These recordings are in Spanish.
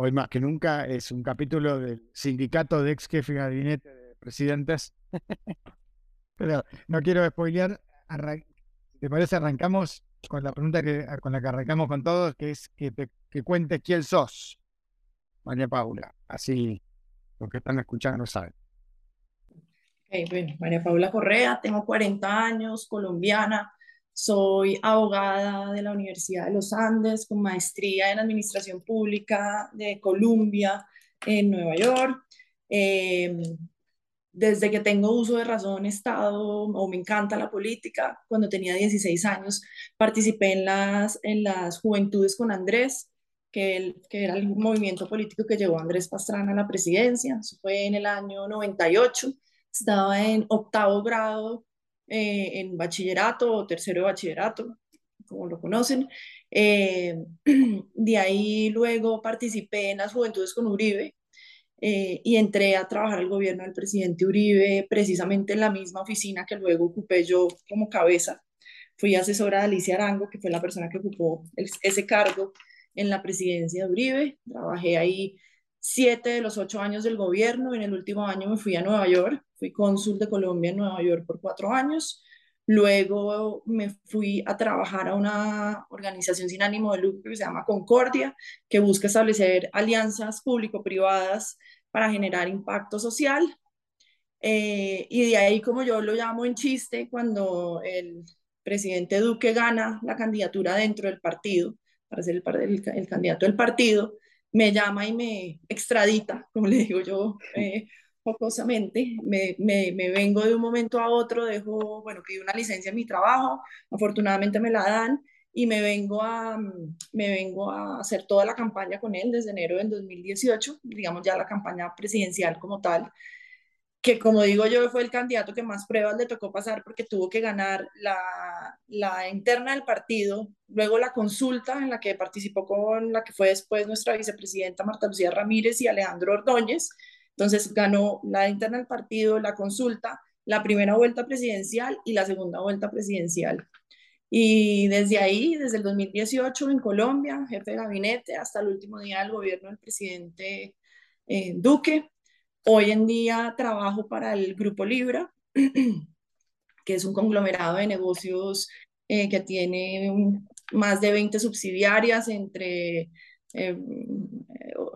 hoy más que nunca, es un capítulo del sindicato de ex jefe de gabinete de presidentes. Pero no quiero spoilear. ¿Te parece? Arrancamos con la pregunta que, con la que arrancamos con todos, que es que, te, que cuentes quién sos, María Paula. Así los que están escuchando saben. bueno, María Paula Correa, tengo 40 años, colombiana, soy abogada de la Universidad de los Andes con maestría en Administración Pública de Columbia en Nueva York. Em, desde que tengo uso de razón he estado o me encanta la política. Cuando tenía 16 años participé en las, en las Juventudes con Andrés, que, que era el movimiento político que llevó a Andrés Pastrana a la presidencia. Eso fue en el año 98. Estaba en octavo grado eh, en bachillerato o tercero de bachillerato, como lo conocen. Eh, de ahí luego participé en las Juventudes con Uribe eh, y entré a trabajar al gobierno del presidente Uribe precisamente en la misma oficina que luego ocupé yo como cabeza. Fui asesora de Alicia Arango, que fue la persona que ocupó ese cargo en la presidencia de Uribe. Trabajé ahí siete de los ocho años del gobierno. En el último año me fui a Nueva York, fui cónsul de Colombia en Nueva York por cuatro años. Luego me fui a trabajar a una organización sin ánimo de lucro que se llama Concordia, que busca establecer alianzas público-privadas para generar impacto social. Eh, y de ahí, como yo lo llamo en chiste, cuando el presidente Duque gana la candidatura dentro del partido, para ser el, el candidato del partido, me llama y me extradita, como le digo yo eh, jocosamente, me, me, me, vengo de un momento a otro, dejo, bueno, pido una licencia en mi trabajo, afortunadamente me la dan y me vengo a, me vengo a hacer toda la campaña con él desde enero del 2018, digamos ya la campaña presidencial como tal, que como digo yo fue el candidato que más pruebas le tocó pasar porque tuvo que ganar la, la, interna del partido, luego la consulta en la que participó con la que fue después nuestra vicepresidenta Marta Lucía Ramírez y Alejandro Ordóñez. Entonces ganó la interna del partido, la consulta, la primera vuelta presidencial y la segunda vuelta presidencial. Y desde ahí, desde el 2018 en Colombia, jefe de gabinete, hasta el último día del gobierno del presidente eh, Duque, Hoy en día trabajo para el Grupo Libra, que es un conglomerado de negocios eh, que tiene más de 20 subsidiarias entre eh,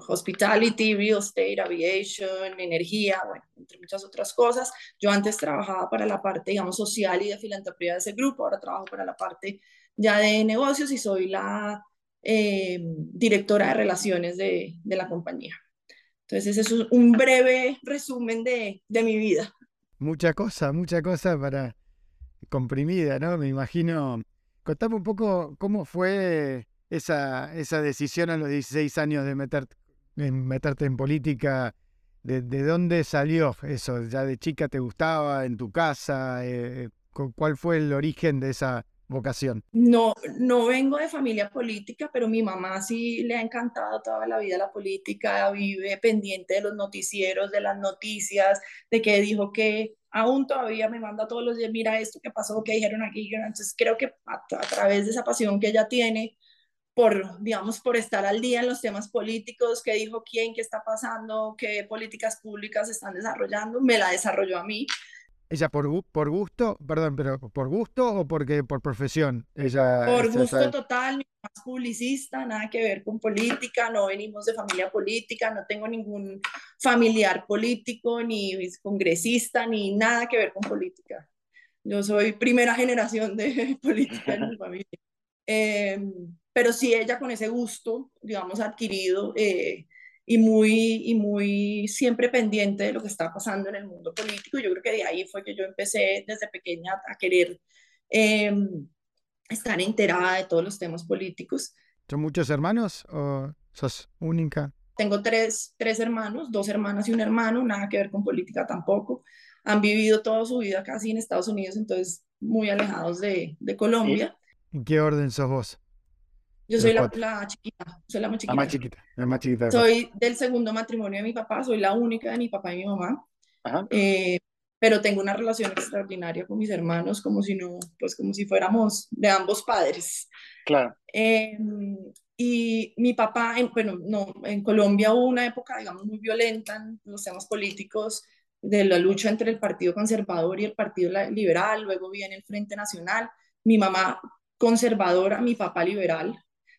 hospitality, real estate, aviation, energía, bueno, entre muchas otras cosas. Yo antes trabajaba para la parte, digamos, social y de filantropía de ese grupo, ahora trabajo para la parte ya de negocios y soy la eh, directora de relaciones de, de la compañía. Entonces, ese es un breve resumen de, de mi vida. Mucha cosa, mucha cosa para comprimida, ¿no? Me imagino. Contame un poco cómo fue esa, esa decisión a los 16 años de meterte en, meterte en política. De, de, dónde salió eso? ¿Ya de chica te gustaba? ¿En tu casa? Eh, ¿Cuál fue el origen de esa vocación? No, no vengo de familia política, pero mi mamá sí le ha encantado toda la vida la política, vive pendiente de los noticieros, de las noticias, de que dijo que aún todavía me manda todos los días, mira esto que pasó, que dijeron aquí. Entonces creo que a, través de esa pasión que ella tiene por, digamos, por estar al día en los temas políticos, qué dijo quién, qué está pasando, qué políticas públicas están desarrollando, me la desarrolló a mí. ¿Ella por, por gusto, perdón, pero por gusto o porque por profesión? Ella, por gusto total, mi mamá es publicista, nada que ver con política, no venimos de familia política, no tengo ningún familiar político, ni congresista, ni nada que ver con política. Yo soy primera generación de política en mi familia. Em, pero sí ella con ese gusto, digamos, adquirido, eh, y muy, y muy siempre pendiente de lo que está pasando en el mundo político. Yo creo que de ahí fue que yo empecé desde pequeña a querer em, estar enterada de todos los temas políticos. ¿Son muchos hermanos o sos única? Tengo tres, tres hermanos, dos hermanas y un hermano, nada que ver con política tampoco. Han vivido toda su vida casi en Estados Unidos, entonces muy alejados de, de Colombia. ¿En qué orden sos vos? Yo soy la, la, chiquita, soy la más chiquita. La más chiquita, la más chiquita. Soy del segundo matrimonio de mi papá, soy la única de mi papá y mi mamá. Eh, pero tengo una relación extraordinaria con mis hermanos, como si no, pues como si fuéramos de ambos padres. Claro. Em, y mi papá, en, bueno, no, en Colombia hubo una época, digamos, muy violenta en los temas políticos de la lucha entre el Partido Conservador y el Partido Liberal, luego viene el Frente Nacional, mi mamá conservadora, mi papá liberal,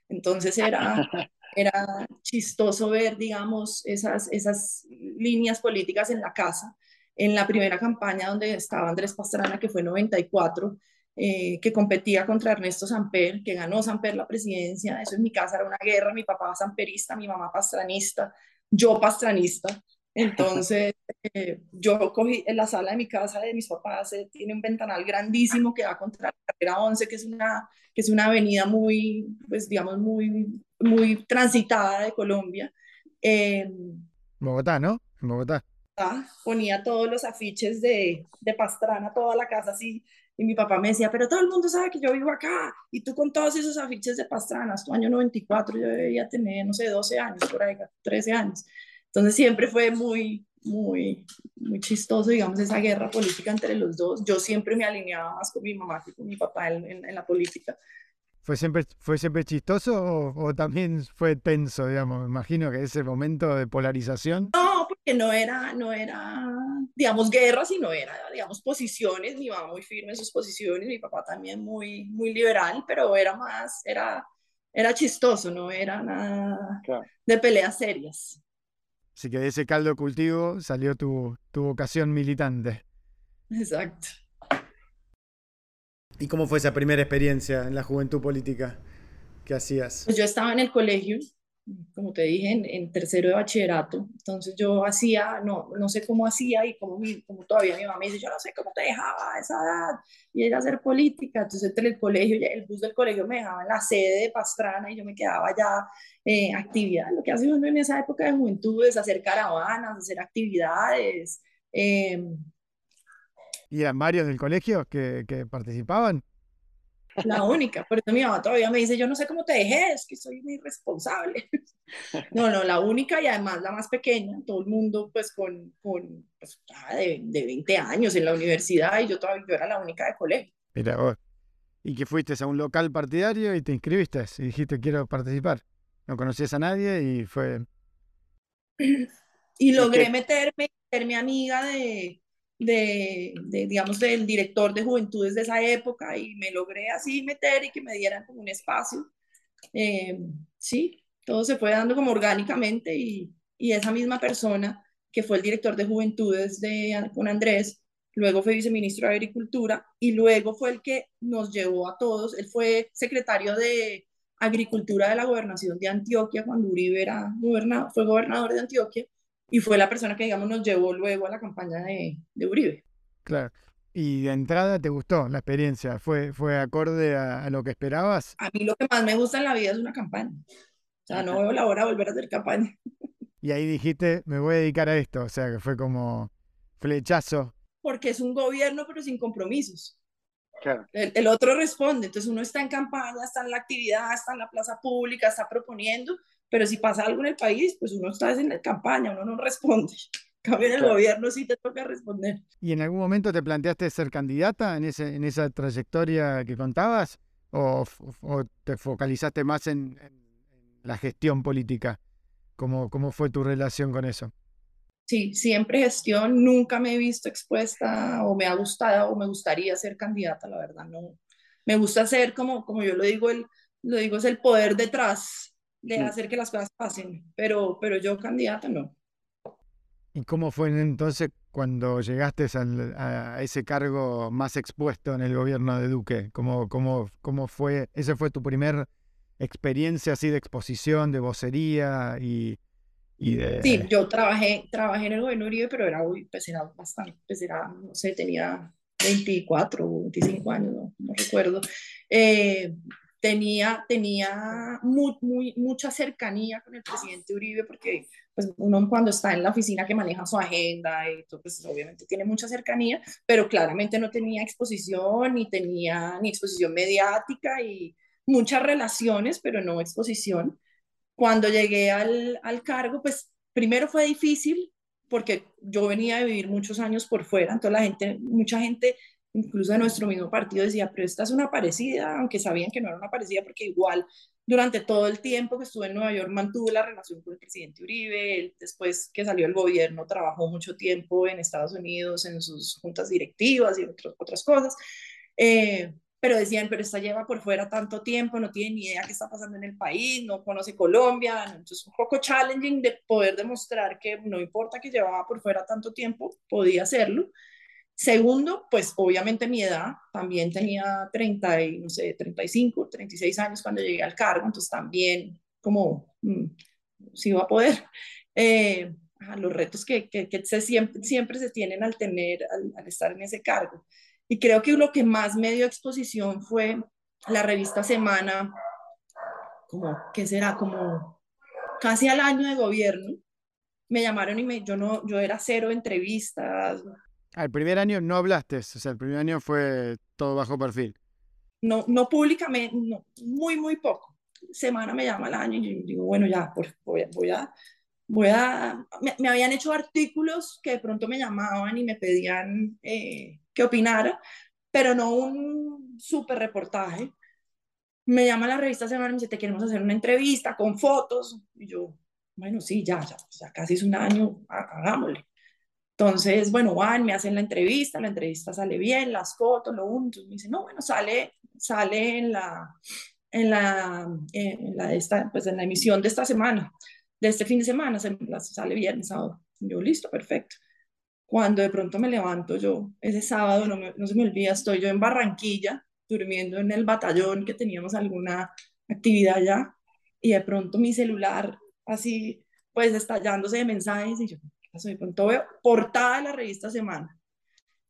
entonces era, era chistoso ver, digamos, esas, esas líneas políticas en la casa. En la primera campaña donde estaba Andrés Pastrana, que fue 94, eh, que competía contra Ernesto Samper, que ganó Samper la presidencia. Eso en mi casa era una guerra, mi papá samperista, mi mamá pastranista, yo pastranista. Entonces, eh, yo cogí en la sala de mi casa de mis papás, eh, tiene un ventanal grandísimo que da contra la carrera 11, que es una, que es una avenida muy, pues digamos, muy, muy transitada de Colombia. Bogotá, ¿no? Bogotá. Ponía todos los afiches de, de Pastrana, toda la casa así y mi papá me decía, pero todo el mundo sabe que yo vivo acá. Y tú con todos esos afiches de Pastranas, tu año 94, yo debía tener, no sé, 12 años, por ahí, 13 años. Entonces siempre fue muy, muy, muy chistoso, digamos, esa guerra política entre los dos. Yo siempre me alineaba más con mi mamá que con mi papá en, en, la política. ¿Fue siempre, ¿Fue siempre chistoso o, o, también fue tenso, digamos? Me imagino que ese momento de polarización. No, porque no era, no era digamos, guerra, sino era, digamos, posiciones, mi mamá muy firme en sus posiciones, mi papá también muy, muy liberal, pero era más, era, era chistoso, no era nada de peleas serias. Así que de ese caldo cultivo salió tu, tu vocación militante. Exacto. ¿Y cómo fue esa primera experiencia en la juventud política que hacías? Pues yo estaba en el colegio como te dije, en, tercero de bachillerato. Entonces yo hacía, no, no sé cómo hacía y como, mi, todavía mi mamá me dice, yo no sé cómo te dejaba a esa edad y ir a hacer política. Entonces entre el colegio, el bus del colegio me dejaba en la sede de Pastrana y yo me quedaba allá eh, actividad. Lo que hace uno en esa época de juventud es hacer caravanas, hacer actividades. Eh, ¿Y eran varios del colegio que, que participaban? La única. Por eso mi mamá todavía me dice, yo no sé cómo te dejé, es que soy muy irresponsable. No, no, la única y además la más pequeña, todo el mundo pues con, con pues, de, de, 20 años en la universidad y yo todavía yo era la única de colegio. Mira vos, y que fuiste a un local partidario y te inscribiste y dijiste quiero participar. No conocías a nadie y fue... Y logré meterme, mi amiga de, de, digamos, del director de juventudes de esa época y me logré así meter y que me dieran como un espacio. Eh, sí, todo se fue dando como orgánicamente y, y, esa misma persona que fue el director de juventudes de, con Andrés, luego fue viceministro de Agricultura y luego fue el que nos llevó a todos, él fue secretario de Agricultura de la gobernación de Antioquia cuando Uribe era gobernador, fue gobernador de Antioquia y fue la persona que, digamos, nos llevó luego a la campaña de, de Uribe. Claro. ¿Y de entrada te gustó la experiencia? ¿Fue, fue acorde a, lo que esperabas? A mí lo que más me gusta en la vida es una campaña. O sea, no veo la hora de volver a hacer campaña. Y ahí dijiste, me voy a dedicar a esto. O sea, que fue como flechazo. Porque es un gobierno, pero sin compromisos. Claro. El, el, otro responde. Entonces uno está en campaña, está en la actividad, está en la plaza pública, está proponiendo, pero si pasa algo en el país, pues uno está en la campaña, uno no responde. Cambio en el gobierno sí te toca responder. ¿Y en algún momento te planteaste ser candidata en, ese, en esa trayectoria que contabas? ¿O, o te focalizaste más en, la gestión política? ¿Cómo, ¿Cómo fue tu relación con eso? Sí, siempre gestión, nunca me he visto expuesta o me ha gustado o me gustaría ser candidata, la verdad, no. Me gusta ser, como, como yo lo digo, el, lo digo, es el poder detrás de hacer que las cosas pasen, pero, pero yo candidata no. ¿Y cómo fue entonces cuando llegaste a ese cargo más expuesto en el gobierno de Duque? ¿Cómo, cómo, cómo fue? ¿Esa fue tu primera experiencia así de exposición, de vocería y, y de... Sí, yo trabajé, trabajé en el gobierno de Uribe, pero era, pues era bastante, pues era, no sé, tenía 24 o 25 años, no, no recuerdo. Eh, tenía, tenía muy, muy, mucha cercanía con el presidente Uribe porque pues, uno cuando está en la oficina que maneja su agenda y todo, pues obviamente tiene mucha cercanía, pero claramente no tenía exposición ni tenía ni exposición mediática y muchas relaciones, pero no exposición. Cuando llegué al, al cargo, pues primero fue difícil porque yo venía de vivir muchos años por fuera, entonces la gente, mucha gente incluso de nuestro mismo partido decía, pero esta es una parecida, aunque sabían que no era una parecida porque igual durante todo el tiempo que estuve en Nueva York mantuve la relación con el presidente Uribe, él, después que salió el gobierno trabajó mucho tiempo en Estados Unidos en sus juntas directivas y otras, cosas. Eh, pero decían, pero esta lleva por fuera tanto tiempo, no tiene ni idea qué está pasando en el país, no conoce Colombia, entonces un poco challenging de poder demostrar que no importa que llevaba por fuera tanto tiempo, podía hacerlo. Segundo, pues obviamente mi edad, también tenía 30 y, no sé, 35, 36 años cuando llegué al cargo, entonces también como, mm, si iba a poder. Eh, los retos que, que, se, siempre, siempre se tienen al tener, al estar en ese cargo. Y creo que lo que más me dio exposición fue la revista Semana, como, ¿qué será? Como casi al año de gobierno. Me llamaron y me, yo, no, yo era cero entrevistas. Al primer año no hablaste, o sea, el primer año fue todo bajo perfil. No, no públicamente, no, muy, muy poco. Semana me llama al año y yo digo, bueno, ya, pues voy, voy a, voy a, me, habían hecho artículos que de pronto me llamaban y me pedían eh, que opinara, pero no un súper reportaje. Me llama la revista Semana y me dice, te queremos hacer una entrevista con fotos. Y yo, bueno, sí, ya, ya, ya casi es un año, hagámosle. Entonces, bueno, van, me hacen la entrevista, la entrevista sale bien, las fotos, lo uno, me dice, no, bueno, sale, sale en la, en la, en la, esta, pues en la emisión de esta semana, de este fin de semana, sale viernes, sábado. Yo, listo, perfecto cuando de pronto me levanto yo, ese sábado, no, no se me olvida, estoy yo en Barranquilla, durmiendo en el batallón que teníamos alguna actividad allá, y de pronto mi celular así, pues estallándose de mensajes, y yo, ¿qué pasó? De pronto veo portada de la revista Semana,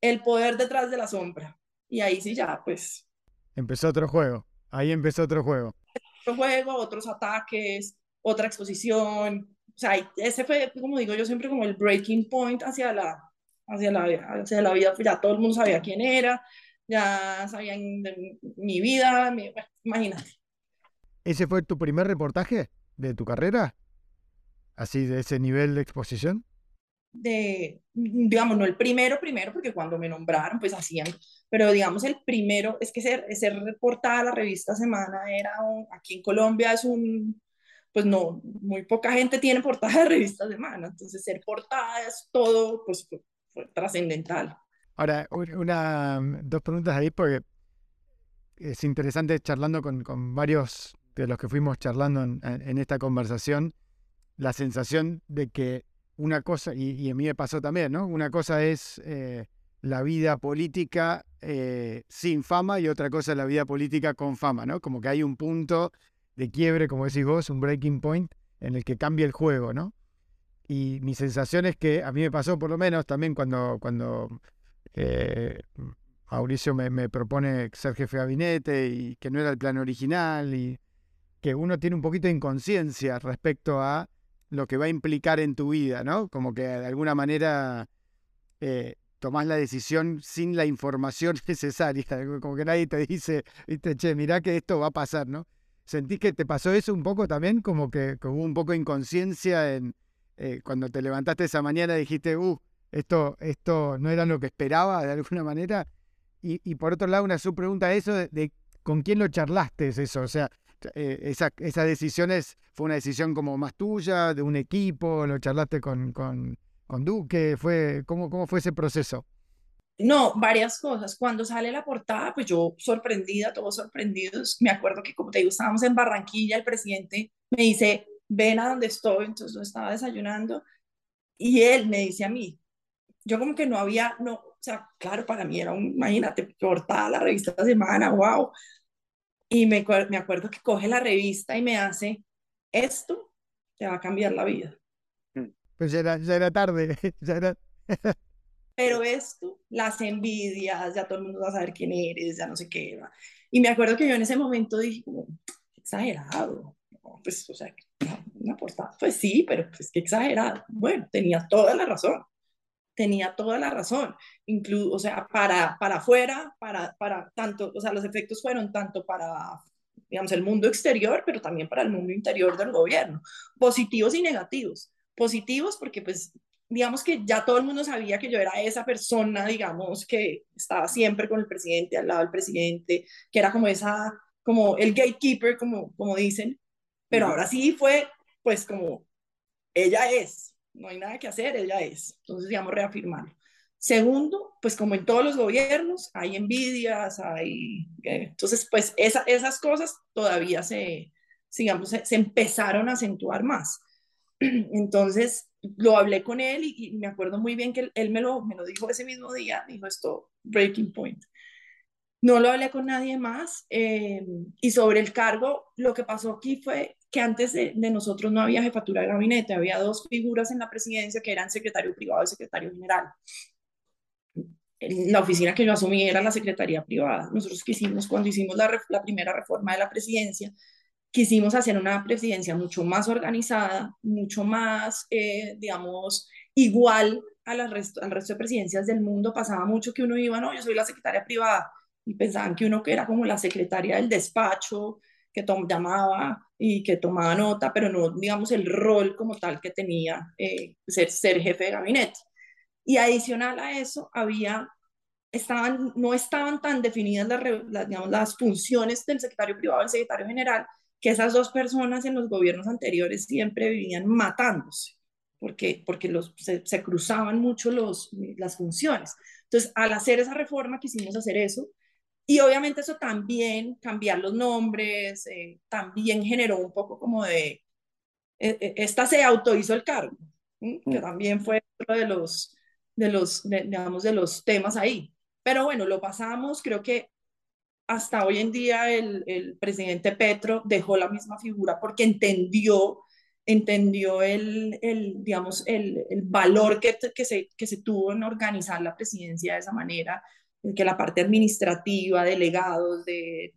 El poder detrás de la sombra, y ahí sí ya, pues... Empezó otro juego, ahí empezó otro juego. Otro juego, otros ataques, otra exposición, o sea, ese fue, como digo yo siempre, como el breaking point hacia la, hacia la, hacia la vida, pues ya todo el mundo sabía quién era, ya sabían de mi vida, imagínate. ¿Ese fue tu primer reportaje de tu carrera? ¿Así de ese nivel de exposición? De, digamos, no el primero, primero, porque cuando me nombraron, pues hacían, pero digamos el primero, es que ser, ser reportada a la revista Semana era, aquí en Colombia es un, pues no, muy poca gente tiene portada de revista Semana, entonces ser portada es todo, pues trascendental. Ahora, una, dos preguntas ahí, porque es interesante charlando con, con varios de los que fuimos charlando en, en, esta conversación, la sensación de que una cosa, y, a mí me pasó también, ¿no? Una cosa es eh, la vida política eh, sin fama y otra cosa es la vida política con fama, ¿no? Como que hay un punto de quiebre, como decís vos, un breaking point en el que cambia el juego, ¿no? Y mi sensación es que a mí me pasó por lo menos también cuando, cuando eh, Mauricio me, propone ser jefe de gabinete y que no era el plan original y que uno tiene un poquito de inconsciencia respecto a lo que va a implicar en tu vida, ¿no? Como que de alguna manera eh, tomás la decisión sin la información necesaria, como que nadie te dice, viste, che, mirá que esto va a pasar, ¿no? ¿Sentís que te pasó eso un poco también? Como que, hubo un poco de inconsciencia en, eh, cuando te levantaste esa mañana dijiste, uh, esto, esto no era lo que esperaba de alguna manera. Y, por otro lado, una subpregunta eso de, con quién lo charlaste es eso. O sea, eh, esa, esa decisión fue una decisión como más tuya, de un equipo, lo charlaste con, con, con Duque, fue, ¿cómo, ¿cómo fue ese proceso? No, varias cosas. Cuando sale la portada, pues yo sorprendida, todos sorprendidos. Me acuerdo que, como te digo, estábamos en Barranquilla, el presidente me dice, ven a donde estoy, entonces yo estaba desayunando y él me dice a mí, yo como que no había, no, o sea, claro, para mí era un, imagínate, portada la revista de semana, wow. Y me, me acuerdo que coge la revista y me hace, esto te va a cambiar la vida. Mm. Pues ya era, ya era tarde, ya era... Pero esto, las envidias, ya todo el mundo va a saber quién eres, ya no sé qué. Y me acuerdo que yo en ese momento dije, como, exagerado, pues, o sea, una portada, pues sí, pero pues qué exagerado. Bueno, tenía toda la razón, tenía toda la razón, incluso, o sea, para, para afuera, para, para tanto, o sea, los efectos fueron tanto para, digamos, el mundo exterior, pero también para el mundo interior del gobierno, positivos y negativos. Positivos porque, pues, digamos que ya todo el mundo sabía que yo era esa persona, digamos, que estaba siempre con el presidente, al lado del presidente, que era como esa como el gatekeeper, como, como dicen, pero ahora sí fue, pues como, ella es, no hay nada que hacer, ella es. Entonces, digamos, reafirmarlo. Segundo, pues como en todos los gobiernos, hay envidias, hay... Eh, entonces, pues esa, esas cosas todavía se, digamos, se, empezaron a acentuar más. Entonces, lo hablé con él y, me acuerdo muy bien que él, me, lo, me lo dijo ese mismo día, dijo esto, breaking point. No lo hablé con nadie más. Eh, y sobre el cargo, lo que pasó aquí fue que antes de, de, nosotros no había jefatura de gabinete, había dos figuras en la presidencia que eran secretario privado y secretario general la oficina que yo asumí era la Secretaría Privada. Nosotros quisimos, cuando hicimos la, la, primera reforma de la presidencia, quisimos hacer una presidencia mucho más organizada, mucho más, eh, digamos, igual a la resto, al resto de presidencias del mundo. Pasaba mucho que uno iba, no, yo soy la secretaria privada, y pensaban que uno que era como la secretaria del despacho, que llamaba y que tomaba nota, pero no, digamos, el rol como tal que tenía eh, ser, ser jefe de gabinete. Y adicional a eso, había, estaban, no estaban tan definidas las, digamos, las funciones del secretario privado y del secretario general, que esas dos personas en los gobiernos anteriores siempre vivían matándose, porque, porque los, se, cruzaban mucho los, las funciones. Entonces, al hacer esa reforma quisimos hacer eso, y obviamente eso también, cambiar los nombres, eh, también generó un poco como de, e, e, esta se autohizo el cargo, que mm. también fue uno de los, de los, digamos, de los temas ahí. Pero bueno, lo pasamos, creo que hasta hoy en día el, el presidente Petro dejó la misma figura porque entendió, entendió el, el digamos, el, el valor que, que, se, que se tuvo en organizar la presidencia de esa manera, que la parte administrativa, delegados, de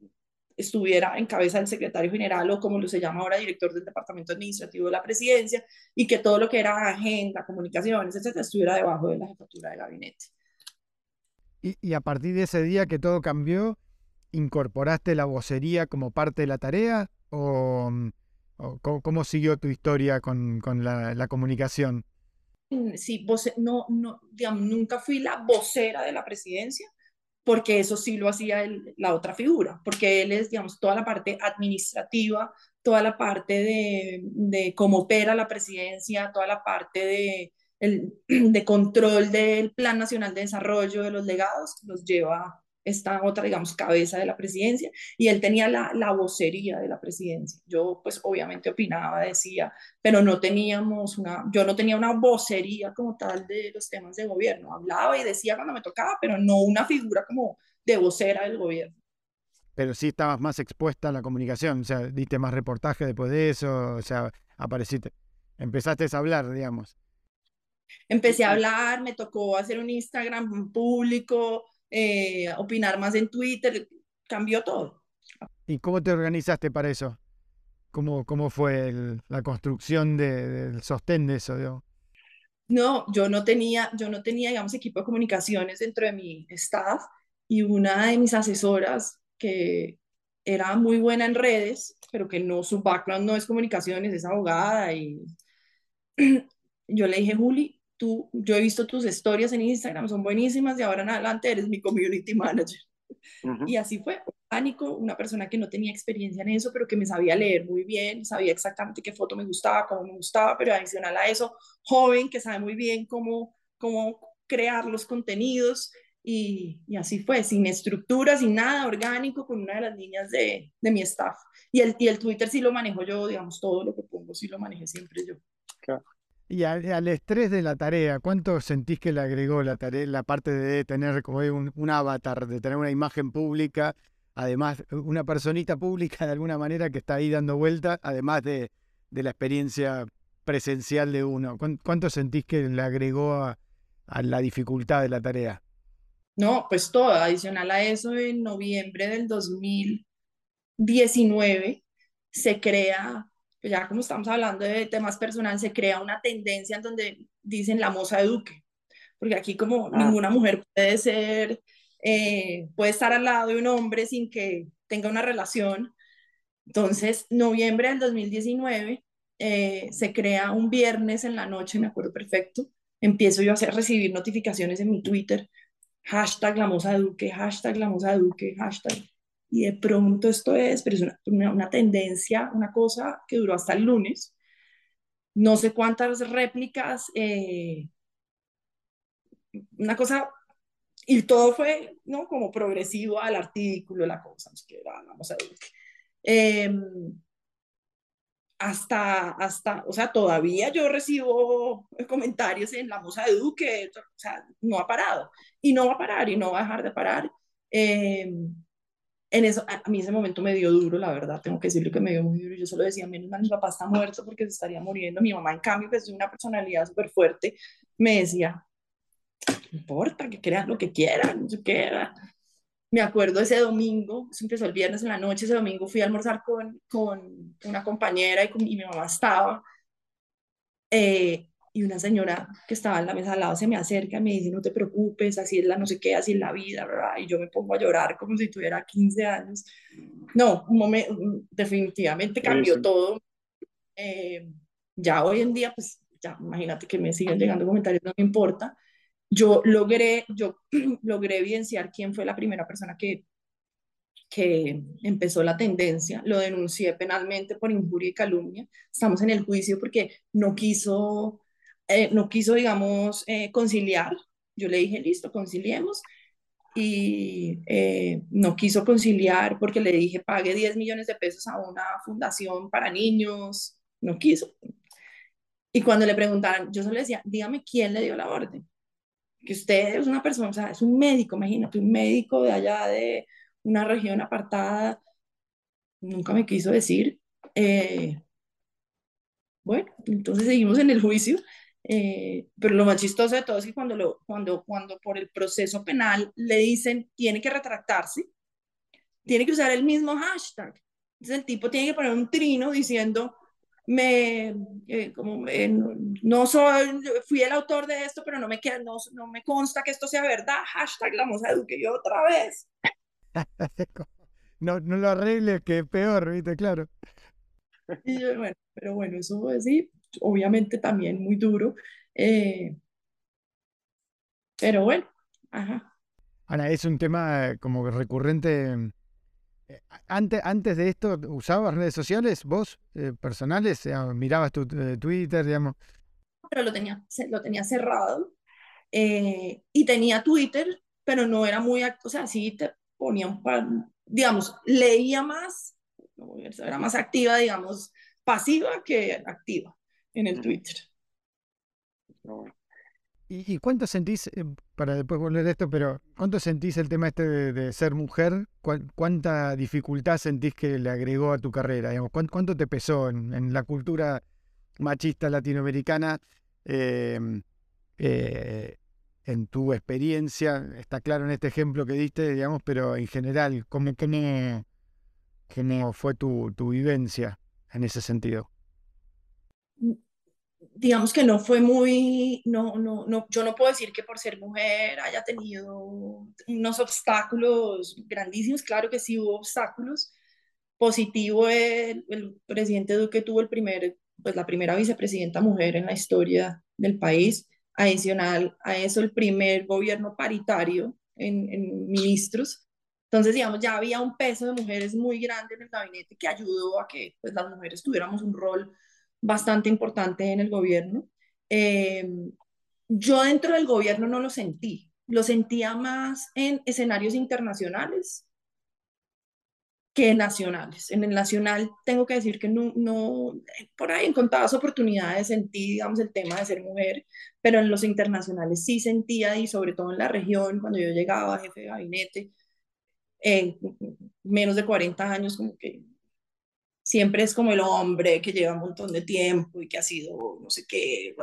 estuviera en cabeza del secretario general o como lo se llama ahora director del departamento administrativo de la presidencia y que todo lo que era agenda, comunicaciones, etcétera, estuviera debajo de la jefatura de gabinete. Y, y a partir de ese día que todo cambió, ¿incorporaste la vocería como parte de la tarea o, cómo, siguió tu historia con, con la, la, comunicación? Sí, no, no, digamos, nunca fui la vocera de la presidencia, porque eso sí lo hacía la otra figura, porque él es, digamos, toda la parte administrativa, toda la parte de, de cómo opera la presidencia, toda la parte de, el, de control del Plan Nacional de Desarrollo de los legados, los lleva esta otra, digamos, cabeza de la presidencia, y él tenía la, la vocería de la presidencia. Yo, pues, obviamente opinaba, decía, pero no teníamos una, yo no tenía una vocería como tal de los temas de gobierno. Hablaba y decía cuando me tocaba, pero no una figura como de vocera del gobierno. Pero sí estabas más expuesta a la comunicación, o sea, diste más reportaje después de eso, o sea, apareciste, empezaste a hablar, digamos. Empecé a hablar, me tocó hacer un Instagram público, eh, opinar más en Twitter, cambió todo. ¿Y cómo te organizaste para eso? ¿Cómo, cómo fue la construcción del sostén de eso? No, yo no tenía, yo no tenía, digamos, equipo de comunicaciones dentro de mi staff y una de mis asesoras que era muy buena en redes, pero que no, su background no es comunicaciones, es abogada y yo le dije, Juli, tú, yo he visto tus historias en Instagram, son buenísimas y ahora en adelante eres mi community manager. Y así fue, pánico, una persona que no tenía experiencia en eso, pero que me sabía leer muy bien, sabía exactamente qué foto me gustaba, cómo me gustaba, pero adicional a eso, joven, que sabe muy bien cómo, cómo crear los contenidos. Y, y así fue, sin estructura, sin nada, orgánico, con una de las niñas de, de mi staff. Y el, y el Twitter sí lo manejo yo, digamos, todo lo que pongo sí lo manejé siempre yo. Claro. Y al, estrés de la tarea, ¿cuánto sentís que le agregó la tarea, la parte de tener como un, un, avatar, de tener una imagen pública, además una personita pública de alguna manera que está ahí dando vuelta, además de, de la experiencia presencial de uno? ¿Cuánto sentís que le agregó a, a la dificultad de la tarea? No, pues todo, adicional a eso, en noviembre del 2019 se crea pues ya como estamos hablando de temas personales, se crea una tendencia en donde dicen la moza de Duque, porque aquí como ah. ninguna mujer puede ser, eh, puede estar al lado de un hombre sin que tenga una relación. Entonces, noviembre del 2019, eh, se crea un viernes en la noche, me acuerdo perfecto, empiezo yo a hacer, recibir notificaciones en mi Twitter, hashtag la moza de Duque, hashtag la moza de Duque, hashtag y de pronto esto es, pero es una, una, tendencia, una cosa que duró hasta el lunes. No sé cuántas réplicas, eh, una cosa, y todo fue, ¿no? Como progresivo al artículo, la cosa, no sé vamos. Eh, hasta, hasta, o sea, todavía yo recibo comentarios en la moza de Duque, o sea, no ha parado y no va a parar y no va a dejar de parar. Eh, en eso, a mí ese momento me dio duro, la verdad, tengo que decirle que me dio muy duro. Yo solo decía, menos mal, mi papá está muerto porque se estaría muriendo. Mi mamá, en cambio, que es una personalidad súper fuerte, me decía, no importa, que crean lo que quieran, no sé qué me acuerdo ese domingo, se empezó el viernes en la noche, ese domingo fui a almorzar con, con una compañera y, mi mamá estaba. Eh, y una señora que estaba en la mesa al lado se me acerca y me dice, no te preocupes, así es la no sé qué, así es la vida, ¿verdad? Y yo me pongo a llorar como si tuviera 15 años. No, un momento, definitivamente cambió todo. Eh, ya hoy en día, pues ya imagínate que me siguen llegando comentarios, no me importa yo logré, yo logré evidenciar quién fue la primera persona que, que empezó la tendencia, lo denuncié penalmente por injuria y calumnia, estamos en el juicio porque no quiso, eh, no quiso, digamos, eh, conciliar, yo le dije, listo, conciliemos, y eh, no quiso conciliar porque le dije, pague 10 millones de pesos a una fundación para niños, no quiso. Y cuando le preguntaron, yo solo decía, dígame quién le dio la orden que usted es una persona, o sea, es un médico, imagínate, un médico de allá de una región apartada, nunca me quiso decir. Bueno, entonces seguimos en el juicio, eh, pero lo más chistoso de todo es que cuando, lo, cuando, cuando por el proceso penal le dicen tiene que retractarse, tiene que usar el mismo hashtag. Entonces el tipo tiene que poner un trino diciendo me, eh, como, no soy, fui el autor de esto, pero no me, queda, no, no me consta que esto sea verdad. Hashtag la moza Duque yo otra vez. no, no lo arregle, que peor, viste, claro. Y yo, bueno, pero bueno, eso sí, obviamente también muy duro. Eh, pero bueno, ajá. Ana, es un tema como recurrente eh, antes, antes de esto, ¿usabas redes sociales vos, eh, personales? ¿Mirabas tu eh, Twitter, digamos? Pero lo tenía, lo tenía cerrado. y tenía Twitter, pero no era muy, o sea, sí te ponía un par, digamos, leía más, era más activa, digamos, pasiva que activa en el Twitter. ¿Y, cuánto sentís, eh, para después volver a esto, pero cuánto sentís el tema este de, ser mujer? ¿Cuánta dificultad sentís que le agregó a tu carrera? Digamos? ¿Cuánto, te pesó en, la cultura machista latinoamericana? Em, eh, en tu experiencia, está claro en este ejemplo que diste, digamos, pero en general, ¿cómo, cómo, cómo fue tu, tu vivencia en ese sentido? Digamos que no fue muy, no, no, no, yo no puedo decir que por ser mujer haya tenido unos obstáculos grandísimos, claro que sí hubo obstáculos. Positivo, el, el presidente Duque tuvo el primer, pues la primera vicepresidenta mujer en la historia del país. Adicional a eso, el primer gobierno paritario en, en ministros. Entonces, digamos, ya había un peso de mujeres muy grande en el gabinete que ayudó a que pues, las mujeres tuviéramos un rol bastante importante en el gobierno. Eh, yo dentro del gobierno no lo sentí, lo sentía más en escenarios internacionales que nacionales. En el nacional tengo que decir que no, no por ahí en contadas oportunidades sentí, digamos, el tema de ser mujer, pero en los internacionales sí sentía y sobre todo en la región, cuando yo llegaba jefe de gabinete, en menos de 40 años, como que siempre es como el hombre que lleva un montón de tiempo y que ha sido no sé qué,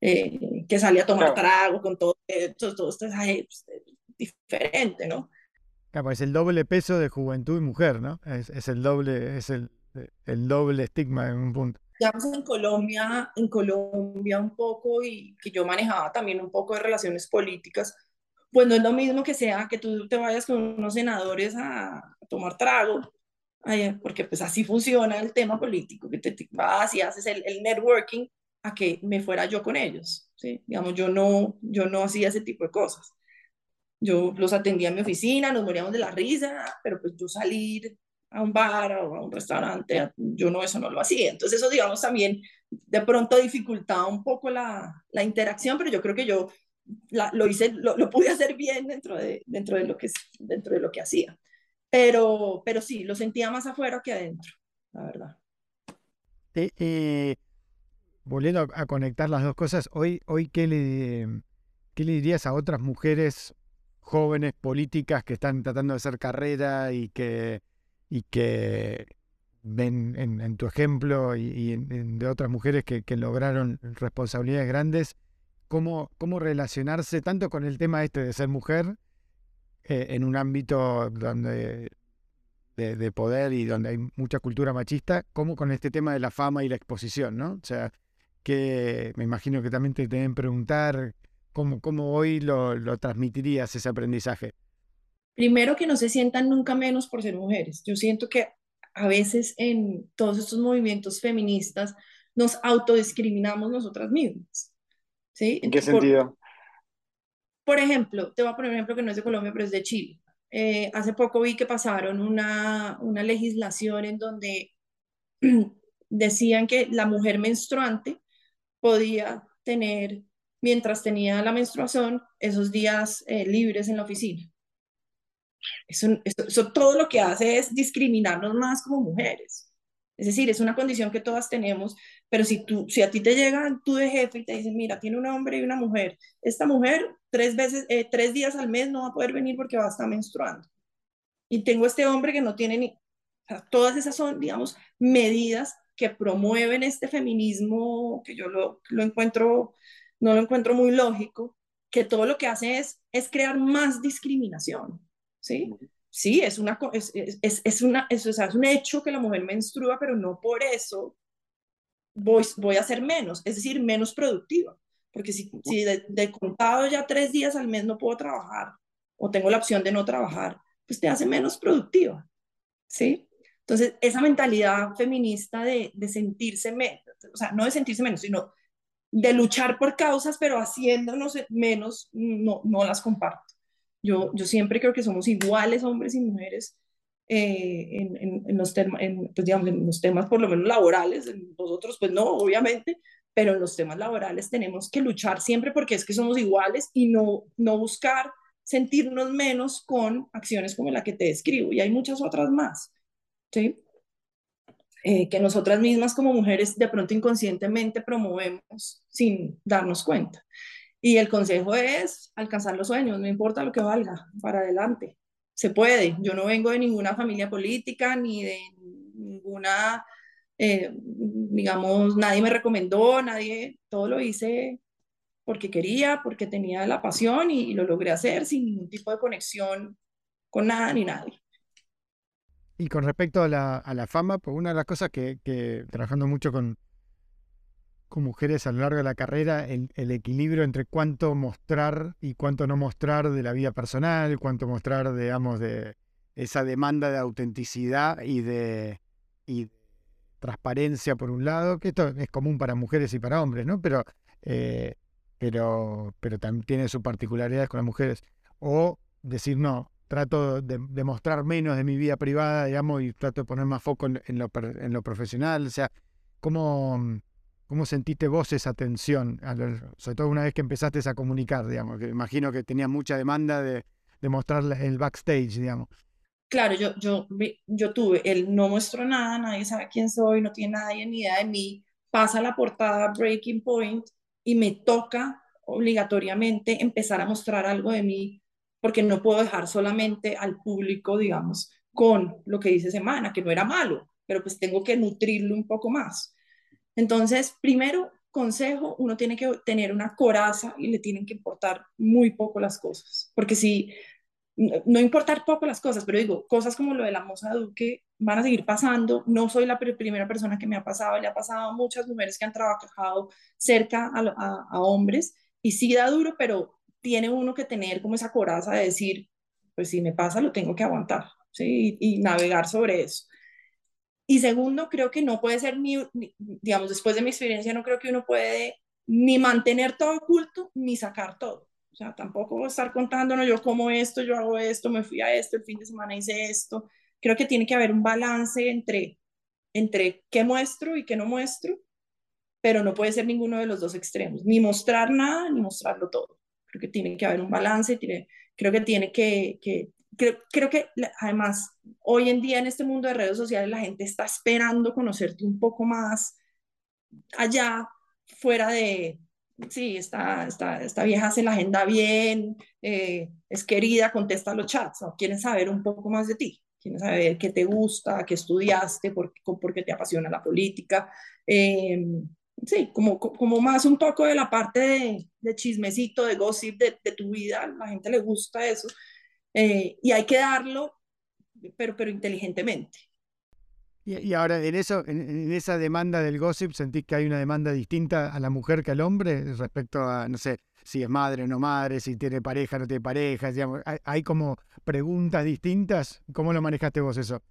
eh, que sale a tomar trago con todo, todo, todo esto es diferente, ¿no? Claro, es el doble peso de juventud y mujer, ¿no? Es, es el doble, es el, el, doble estigma en un punto. Digamos en Colombia, en Colombia un poco y que yo manejaba también un poco de relaciones políticas, pues no es lo mismo que sea que tú te vayas con unos senadores a, a tomar trago porque pues así funciona el tema político, que te, vas y haces el, el, networking a que me fuera yo con ellos, ¿sí? Digamos, yo no, yo no hacía ese tipo de cosas. Yo los atendía en mi oficina, nos moríamos de la risa, pero pues yo salir a un bar o a un restaurante, yo no, eso no lo hacía. Entonces eso, digamos, también de pronto dificultaba un poco la, la interacción, pero yo creo que yo lo hice, lo, lo, pude hacer bien dentro de, dentro de, lo, que, dentro de lo que hacía. Pero, pero sí, lo sentía más afuera que adentro, la verdad. Eh, volviendo a conectar las dos cosas, hoy, hoy ¿qué, le, ¿qué le dirías a otras mujeres jóvenes políticas que están tratando de hacer carrera y que, y que ven en, tu ejemplo y, de otras mujeres que, que, lograron responsabilidades grandes, cómo, cómo relacionarse tanto con el tema este de ser mujer eh, en un ámbito donde de, poder y donde hay mucha cultura machista, como con este tema de la fama y la exposición, ¿no? O sea, que me imagino que también te deben preguntar cómo, cómo hoy lo, lo transmitirías ese aprendizaje. Primero que no se sientan nunca menos por ser mujeres. Yo siento que a veces en todos estos movimientos feministas nos autodiscriminamos nosotras mismas. ¿sí? ¿En qué sentido? Por, ejemplo, te voy a poner un ejemplo que no es de Colombia, pero es de Chile. Eh, hace poco vi que pasaron una, una legislación en donde decían que la mujer menstruante podía tener, mientras tenía la menstruación, esos días eh, libres en la oficina. Eso, eso, todo lo que hace es discriminarnos más como mujeres. Es decir, es una condición que todas tenemos, pero si, tú, si a ti te llega tú de jefe y te dicen, mira, tiene un hombre y una mujer, esta mujer tres, veces, eh, tres días al mes no va a poder venir porque va a estar menstruando. Y tengo este hombre que no tiene ni... todas esas son, digamos, medidas que promueven este feminismo que yo lo, lo encuentro, no lo encuentro muy lógico, que todo lo que hace es, es crear más discriminación. ¿sí? Sí, es, una, es, es, es una, es, es un hecho que la mujer menstrua, pero no por eso voy, voy a ser menos, es decir, menos productiva. Porque si, si de, contado ya tres días al mes no puedo trabajar o tengo la opción de no trabajar, pues te hace menos productiva. ¿Sí? Entonces, esa mentalidad feminista de, de sentirse menos, o sea, no de sentirse menos, sino de luchar por causas, pero haciéndonos menos, no, no las comparto. Yo, yo siempre creo que somos iguales hombres y mujeres eh, en, en, los temas, en, pues digamos, en los temas por lo menos laborales, nosotros pues no, obviamente, pero en los temas laborales tenemos que luchar siempre porque es que somos iguales y no, no buscar sentirnos menos con acciones como la que te describo. Y hay muchas otras más, ¿sí? Eh, que nosotras mismas como mujeres de pronto inconscientemente promovemos sin darnos cuenta. Y el consejo es alcanzar los sueños, no importa lo que valga, para adelante. Se puede. Yo no vengo de ninguna familia política ni de ninguna, eh, digamos, nadie me recomendó, nadie, todo lo hice porque quería, porque tenía la pasión y, lo logré hacer sin ningún tipo de conexión con nada ni nadie. Y con respecto a la, a la fama, pues una de las cosas que, que trabajando mucho con, con mujeres a lo largo de la carrera el, el, equilibrio entre cuánto mostrar y cuánto no mostrar de la vida personal, cuánto mostrar, digamos, de esa demanda de autenticidad y de, y transparencia por un lado, que esto es común para mujeres y para hombres, ¿no? Pero, eh, pero, pero también tiene sus particularidades con las mujeres. O decir, no, trato de, mostrar menos de mi vida privada, digamos, y trato de poner más foco en, en, lo, en lo profesional. O sea, ¿cómo, ¿Cómo sentiste vos esa tensión? Sobre todo una vez que empezaste a comunicar, digamos, que imagino que tenías mucha demanda de, de mostrar el backstage, digamos. Claro, yo, yo, yo tuve el no muestro nada, nadie sabe quién soy, no tiene nadie ni idea de mí, pasa la portada Breaking Point y me toca obligatoriamente empezar a mostrar algo de mí, porque no puedo dejar solamente al público, digamos, con lo que dice Semana, que no era malo, pero pues tengo que nutrirlo un poco más. Entonces, primero, consejo, uno tiene que tener una coraza y le tienen que importar muy poco las cosas, porque si no importar poco las cosas, pero digo, cosas como lo de la moza Duque van a seguir pasando. No soy la primera persona que me ha pasado, le ha pasado a muchas mujeres que han trabajado cerca a, hombres y sí da duro, pero tiene uno que tener como esa coraza de decir, pues si me pasa, lo tengo que aguantar y navegar sobre eso. Y segundo, creo que no puede ser ni, digamos, después de mi experiencia, no creo que uno puede ni mantener todo oculto ni sacar todo. Sea, tampoco voy a estar contándonos yo como esto, yo hago esto, me fui a esto, el fin de semana hice esto. Creo que tiene que haber un balance entre, entre qué muestro y qué no muestro, pero no puede ser ninguno de los dos extremos, ni mostrar nada, ni mostrarlo todo. Creo que tiene que haber un balance, tiene, creo que tiene que, que creo, creo que además hoy en día en este mundo de redes sociales la gente está esperando conocerte un poco más allá, fuera de, sí, esta, esta, esta vieja hace la agenda bien, eh, es querida, contesta los chats, ¿no? quieren saber un poco más de ti, quieren saber qué te gusta, qué estudiaste, por, por qué te apasiona la política. Eh, sí, como, como más un poco de la parte de, de chismecito, de gossip de, tu vida, la gente le gusta eso. Eh, y hay que darlo, pero, pero inteligentemente. Y, ahora, en, eso, en, esa demanda del gossip, ¿sentís que hay una demanda distinta a la mujer que al hombre respecto a, no sé, si es madre o no madre, si tiene pareja o no tiene pareja? Hay, como preguntas distintas. ¿Cómo lo manejaste vos eso?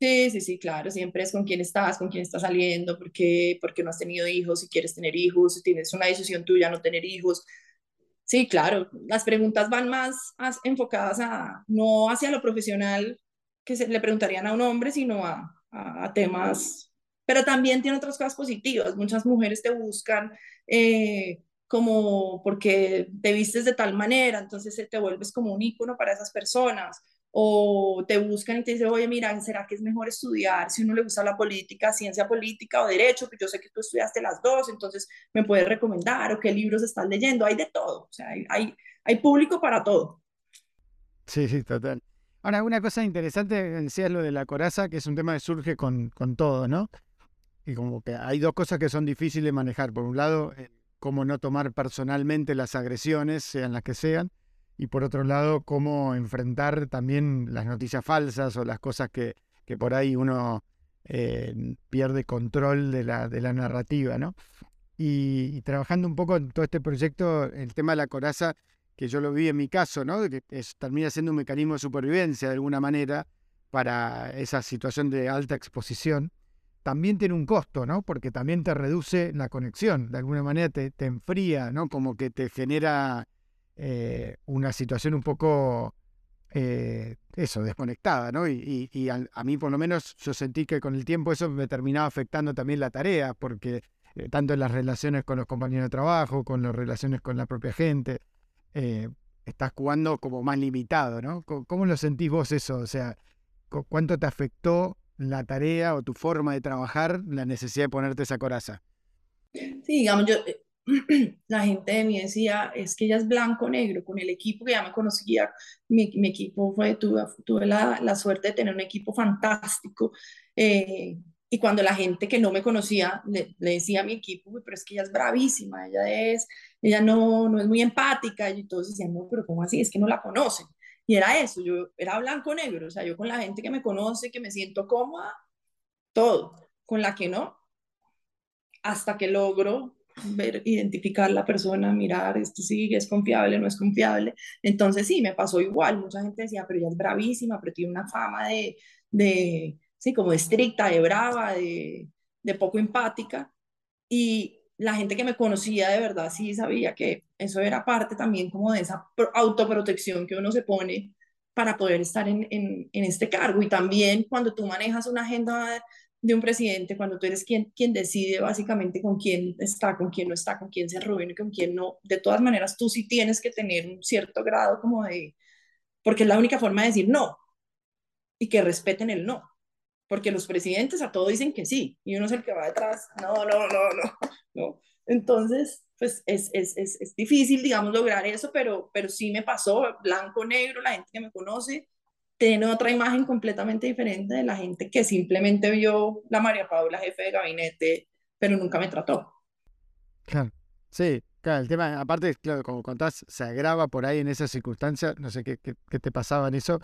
Sí, sí, sí, claro. Siempre es con quién estás, con quién estás saliendo, por qué, por qué no has tenido hijos, si quieres tener hijos, si tienes una decisión tuya no tener hijos. Sí, claro, las preguntas van más enfocadas a, no hacia lo profesional que se le preguntarían a un hombre, sino a, a, temas, pero también tiene otras cosas positivas. Muchas mujeres te buscan eh, como porque te vistes de tal manera, entonces te vuelves como un ícono para esas personas. O te buscan y te dicen, oye, mira, ¿será que es mejor estudiar si uno le gusta la política, ciencia política o derecho? Que yo sé que tú estudiaste las dos, entonces me puedes recomendar o qué libros estás leyendo. Hay de todo, o sea, hay, hay, hay público para todo. Sí, sí, total. Ahora, una cosa interesante, decías lo de la coraza, que es un tema que surge con, con todo, ¿no? Y como que hay dos cosas que son difíciles de manejar. Por un lado, eh, cómo no tomar personalmente las agresiones, sean las que sean. Y por otro lado, cómo enfrentar también las noticias falsas o las cosas que, que por ahí uno eh, pierde control de la, de la narrativa, ¿no? Y, y, trabajando un poco en todo este proyecto, el tema de la coraza que yo lo vi en mi caso, ¿no? que termina siendo un mecanismo de supervivencia de alguna manera para esa situación de alta exposición, también tiene un costo, ¿no? Porque también te reduce la conexión, de alguna manera te, te enfría, ¿no? Como que te genera eh, una situación un poco, eh, eso, desconectada, ¿no? Y, y, a, a, mí por lo menos yo sentí que con el tiempo eso me terminaba afectando también la tarea, porque eh, tanto en las relaciones con los compañeros de trabajo, con las relaciones con la propia gente, eh, estás jugando como más limitado, ¿no? ¿Cómo lo sentís vos eso? O sea, ¿cuánto te afectó la tarea o tu forma de trabajar la necesidad de ponerte esa coraza? Sí, digamos, yo, eh, la gente de mí decía, es que ella es blanco-negro, con el equipo que ya me conocía, mi, equipo fue, tuve, la, suerte de tener un equipo fantástico, eh, y cuando la gente que no me conocía le, le, decía a mi equipo, pero es que ella es bravísima, ella es, ella no, no es muy empática, y todos decían, no, pero ¿cómo así? Es que no la conocen. Y era eso, yo era blanco-negro, o sea, yo con la gente que me conoce, que me siento cómoda, todo, con la que no, hasta que logro ver, identificar la persona, mirar, esto sí es confiable, no es confiable. Entonces sí, me pasó igual, mucha gente decía, pero ella es bravísima, pero tiene una fama de, de sí, como estricta, de brava, de, de poco empática. Y la gente que me conocía de verdad sí sabía que eso era parte también como de esa autoprotección que uno se pone para poder estar en, este cargo. Y también cuando tú manejas una agenda de un presidente, cuando tú eres quien, quien decide básicamente con quién está, con quién no está, con quién se reúne, con quién no, de todas maneras tú sí tienes que tener un cierto grado como de, porque es la única forma de decir no y que respeten el no porque los presidentes a todo dicen que sí, y uno es el que va detrás, no, no, no, no, no. Entonces, pues es, es, es, es difícil, digamos, lograr eso, pero, pero sí me pasó, blanco, negro, la gente que me conoce tiene otra imagen completamente diferente de la gente que simplemente vio la María Paula, jefe de gabinete, pero nunca me trató. Claro, sí, claro, el tema, aparte, claro, como contás, se agrava por ahí en esas circunstancias, no sé qué, qué, qué te pasaba en eso,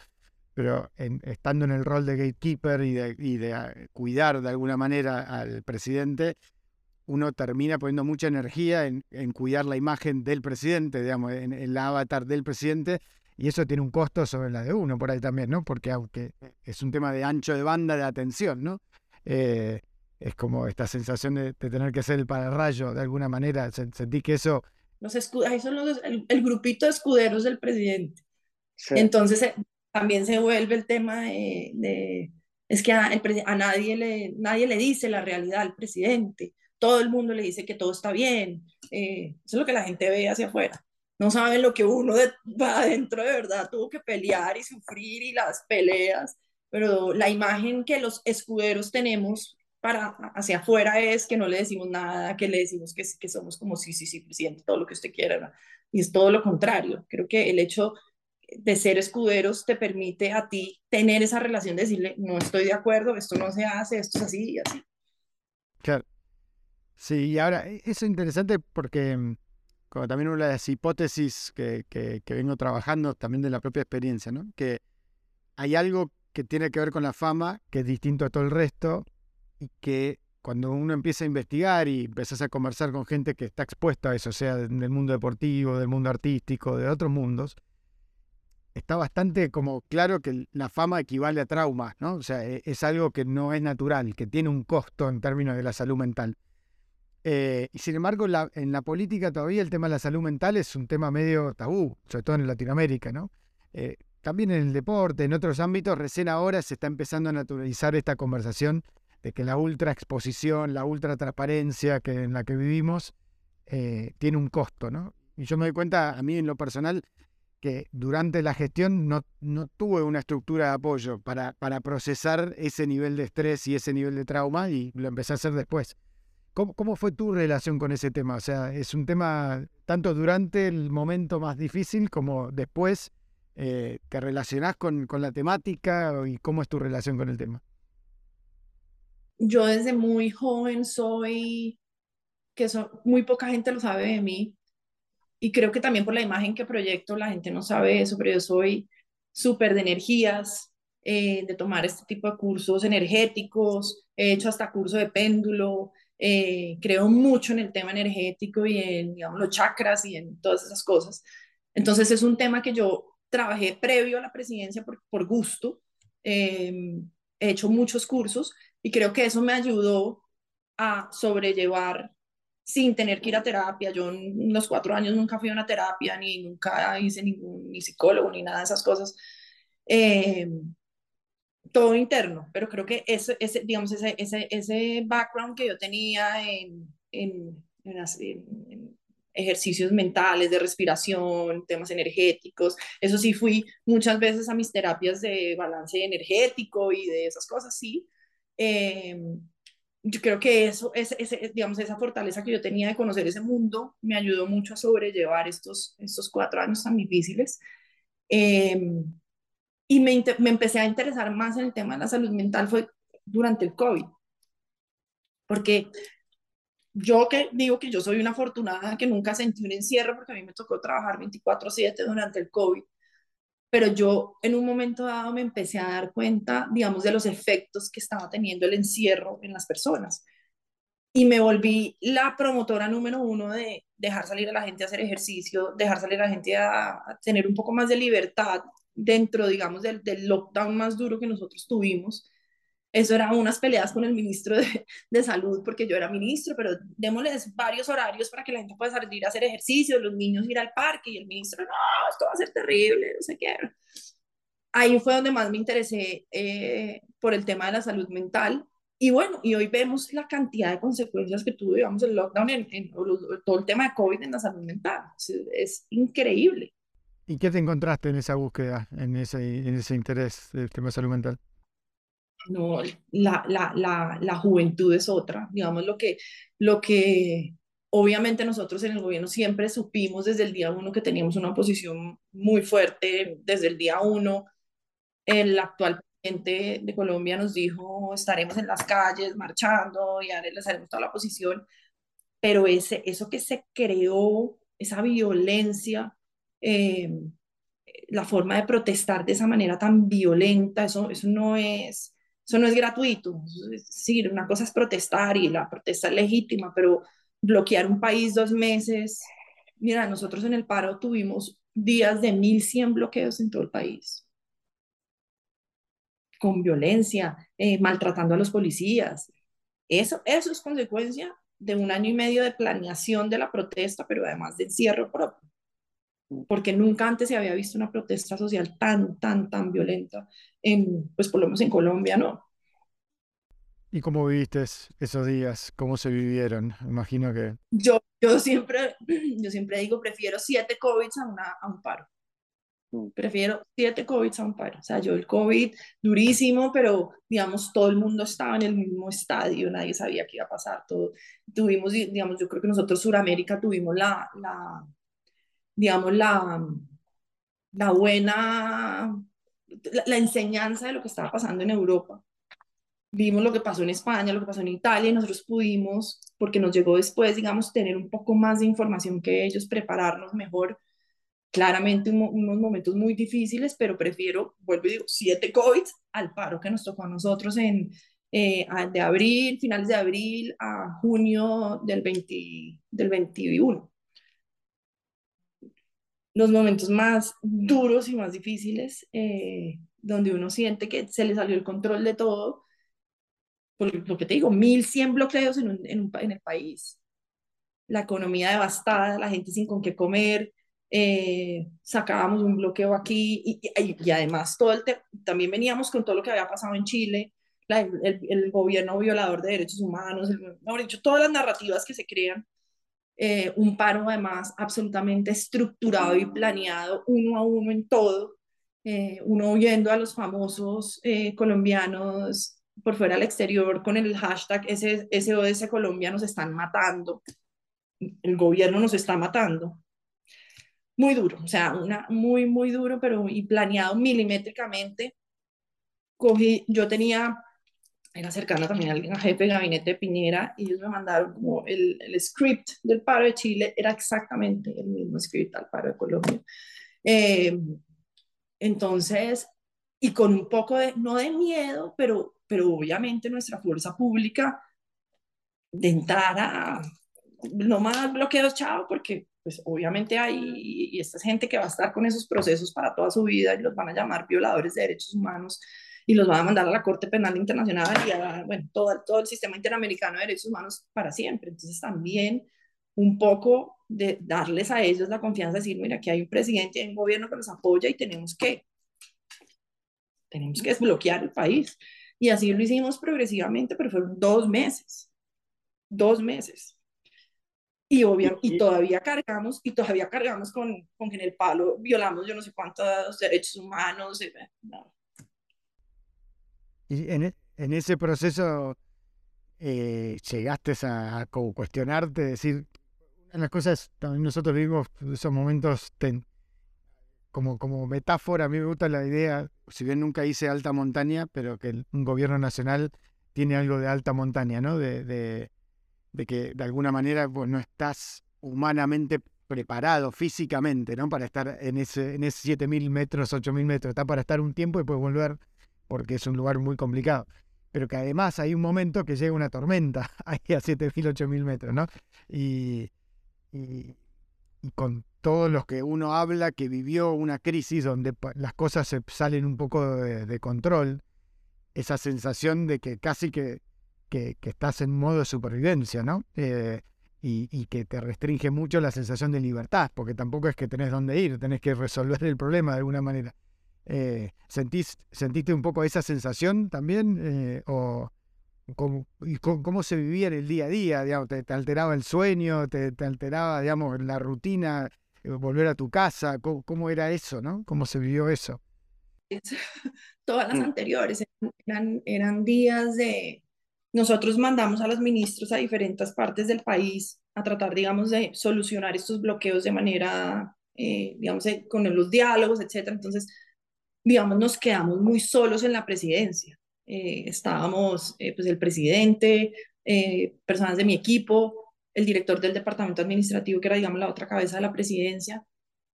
pero en, estando en el rol de gatekeeper y de, y de, ah, cuidar de alguna manera al presidente, uno termina poniendo mucha energía en, en cuidar la imagen del presidente, digamos, en, el avatar del presidente, y eso tiene un costo sobre la de uno por ahí también, ¿no? Porque aunque es un tema de ancho de banda de atención, ¿no? Eh, es como esta sensación de, de, tener que ser el pararrayo de alguna manera. Sentí que eso los ahí son los, el, grupito de escuderos del presidente. Entonces eh, también se vuelve el tema de, es que a, nadie, le, nadie le dice la realidad al presidente, todo el mundo le dice que todo está bien, eh, eso es lo que la gente ve hacia afuera. No saben lo que uno de, va adentro de verdad tuvo que pelear y sufrir y las peleas, pero la imagen que los escuderos tenemos para hacia afuera es que no le decimos nada, que le decimos que, que somos como sí, sí, sí, presidente, todo lo que usted quiera, y es todo lo contrario. Creo que el hecho de ser escuderos te permite a ti tener esa relación de decirle, no estoy de acuerdo, esto no se hace, esto es así y así. Claro. Sí, y ahora, eso es interesante porque mm, como también una de las hipótesis que, que, que vengo trabajando también de la propia experiencia, ¿no? Que hay algo que tiene que ver con la fama, que es distinto a todo el resto, y que cuando uno empieza a investigar y empiezas a conversar con gente que está expuesta a eso, sea del mundo deportivo, del mundo artístico, de otros mundos, está bastante como claro que la fama equivale a traumas, ¿no? O sea, e, es algo que no es natural, que tiene un costo en términos de la salud mental. Eh, y sin embargo, en la política todavía el tema de la salud mental es un tema medio tabú, sobre todo en Latinoamérica, ¿no? Eh, también en el deporte, en otros ámbitos, recién ahora se está empezando a naturalizar esta conversación de que la ultra exposición, la ultra transparencia que, en la que vivimos eh, tiene un costo, ¿no? Y yo me doy cuenta, a mí en lo personal, que durante la gestión no, no tuve una estructura de apoyo para, para procesar ese nivel de estrés y ese nivel de trauma y lo empecé a hacer después. ¿Cómo, ¿Cómo, fue tu relación con ese tema? O sea, ¿es un tema tanto durante el momento más difícil como después eh, te relacionás con, con la temática y cómo es tu relación con el tema? Yo desde muy joven soy, que muy poca gente lo sabe de mí, y creo que también por la imagen que proyecto la gente no sabe eso, pero yo soy súper de energías, eh, de tomar este tipo de cursos energéticos, he hecho hasta curso de péndulo, eh, creo mucho en el tema energético y en, digamos, los chakras y en todas esas cosas. Entonces es un tema que yo trabajé previo a la presidencia por, por gusto, eh, he hecho muchos cursos y creo que eso me ayudó a sobrellevar sin tener que ir a terapia. Yo en los cuatro años nunca fui a una terapia, ni nunca hice ningún ni psicólogo, ni nada de esas cosas. Eh, todo interno, pero creo que ese, ese digamos, ese, ese, ese background que yo tenía en, en, en, ejercicios mentales, de respiración, temas energéticos, eso sí fui muchas veces a mis terapias de balance energético y de esas cosas, sí. Eh, yo creo que eso, es, digamos, esa fortaleza que yo tenía de conocer ese mundo me ayudó mucho a sobrellevar estos, estos cuatro años tan difíciles. Em, y me, me, empecé a interesar más en el tema de la salud mental fue durante el COVID. Porque yo que digo que yo soy una afortunada que nunca sentí un encierro porque a mí me tocó trabajar 24/7 durante el COVID pero yo en un momento dado me empecé a dar cuenta, digamos, de los efectos que estaba teniendo el encierro en las personas. Y me volví la promotora número uno de dejar salir a la gente a hacer ejercicio, dejar salir a la gente a, tener un poco más de libertad dentro, digamos, del, lockdown más duro que nosotros tuvimos eso era unas peleas con el ministro de, de, salud, porque yo era ministro, pero démosles varios horarios para que la gente pueda salir a hacer ejercicio, los niños ir al parque, y el ministro, no, esto va a ser terrible, no sé qué. Ahí fue donde más me interesé eh, por el tema de la salud mental. Y bueno, y hoy vemos la cantidad de consecuencias que tuvo, digamos, el lockdown, en, en, todo el tema de COVID en la salud mental. Es, es, increíble. ¿Y qué te encontraste en esa búsqueda, en ese, en ese interés del tema de salud mental? No, la, la, la, la, juventud es otra, digamos lo que, lo que obviamente nosotros en el gobierno siempre supimos desde el día uno que teníamos una posición muy fuerte, desde el día uno, el actual presidente de Colombia nos dijo, estaremos en las calles marchando y les haremos toda la posición, pero ese, eso que se creó, esa violencia, eh, la forma de protestar de esa manera tan violenta, eso, eso no es eso no es gratuito. Sí, una cosa es protestar y la protesta es legítima, pero bloquear un país dos meses. Mira, nosotros en el paro tuvimos días de 1.100 bloqueos en todo el país, con violencia, eh, maltratando a los policías. Eso, eso es consecuencia de un año y medio de planeación de la protesta, pero además de encierro propio, porque nunca antes se había visto una protesta social tan, tan, tan violenta, en, pues por lo menos en Colombia, ¿no? ¿Y cómo viviste esos días? ¿Cómo se vivieron? Imagino que... Yo, yo, siempre, yo siempre digo, prefiero siete COVID a, una, a un paro. Mm. Prefiero siete COVID a un paro. O sea, yo el COVID durísimo, pero digamos, todo el mundo estaba en el mismo estadio, nadie sabía qué iba a pasar. Todo, tuvimos, digamos, yo creo que nosotros, Suramérica, tuvimos la, la digamos, la, la buena, la, la enseñanza de lo que estaba pasando en Europa. Vimos lo que pasó en España, lo que pasó en Italia, y nosotros pudimos, porque nos llegó después, digamos, tener un poco más de información que ellos, prepararnos mejor claramente unos momentos muy difíciles, pero prefiero, vuelvo y digo, siete COVID al paro que nos tocó a nosotros en, eh, de abril, finales de abril a junio del, 20, del 21. Los momentos más duros y más difíciles, eh, donde uno siente que se le salió el control de todo, por lo que te digo, 1.100 bloqueos en, en, en el país, la economía devastada, la gente sin con qué comer, eh, sacábamos un bloqueo aquí y, y, además todo el también veníamos con todo lo que había pasado en Chile, el, el, gobierno violador de derechos humanos, mejor dicho, todas las narrativas que se crean, eh, un paro además absolutamente estructurado y planeado uno a uno en todo, eh, uno oyendo a los famosos colombianos por fuera al exterior con el hashtag SOS Colombia nos están matando, el gobierno nos está matando muy duro, o sea, una, muy, muy duro, pero y planeado milimétricamente. Cogí, yo tenía, era cercana también al jefe de gabinete de Piñera, y ellos me mandaron como el, el script del paro de Chile, era exactamente el mismo script al paro de Colombia. Eh, entonces, y con un poco de, no de miedo, pero, pero obviamente nuestra fuerza pública de entrar a, no más bloqueos, chao, porque pues obviamente hay, y esta es gente que va a estar con esos procesos para toda su vida y los van a llamar violadores de derechos humanos y los van a mandar a la Corte Penal Internacional y a, bueno, todo, todo el sistema interamericano de derechos humanos para siempre. Entonces también un poco de darles a ellos la confianza de decir, mira, aquí hay un presidente y un gobierno que los apoya y tenemos que, tenemos que desbloquear el país. Y así lo hicimos progresivamente, pero fueron dos meses, dos meses. Y, y todavía cargamos, y todavía cargamos con, con que en el palo violamos yo no sé cuántos derechos humanos. Eh, y en, e, en, ese proceso eh, llegaste a, cuestionarte, decir, una de las cosas, también nosotros vivimos esos momentos como, como metáfora, a mí me gusta la idea, si bien nunca hice alta montaña, pero que un gobierno nacional tiene algo de alta montaña, ¿no? de de que de alguna manera pues, no estás humanamente preparado físicamente, ¿no? Para estar en ese, en ese 7.000 metros, 8.000 metros. Está para estar un tiempo y después volver porque es un lugar muy complicado. Pero que además hay un momento que llega una tormenta ahí a 7.000, 8.000 metros, ¿no? Y, con todos los que uno habla que vivió una crisis donde las cosas se salen un poco de control, esa sensación de que casi que que, estás en modo de supervivencia, ¿no? Eh, y, que te restringe mucho la sensación de libertad, porque tampoco es que tenés dónde ir, tenés que resolver el problema de alguna manera. Eh, ¿sentís, ¿Sentiste un poco esa sensación también? Eh, o, cómo, y cómo, se vivía en el día a día? Digamos, te, alteraba el sueño? Te, alteraba, digamos, la rutina? ¿Volver a tu casa? ¿Cómo, era eso, no? ¿Cómo se vivió eso? Todas las mm. anteriores eran, eran días de, nosotros mandamos a los ministros a diferentes partes del país a tratar, digamos, de solucionar estos bloqueos de manera, eh, digamos, eh, con los diálogos, etcétera. Entonces, digamos, nos quedamos muy solos en la presidencia. Eh, estábamos, pues, el presidente, personas de mi equipo, el director del departamento administrativo, que era, digamos, la otra cabeza de la presidencia,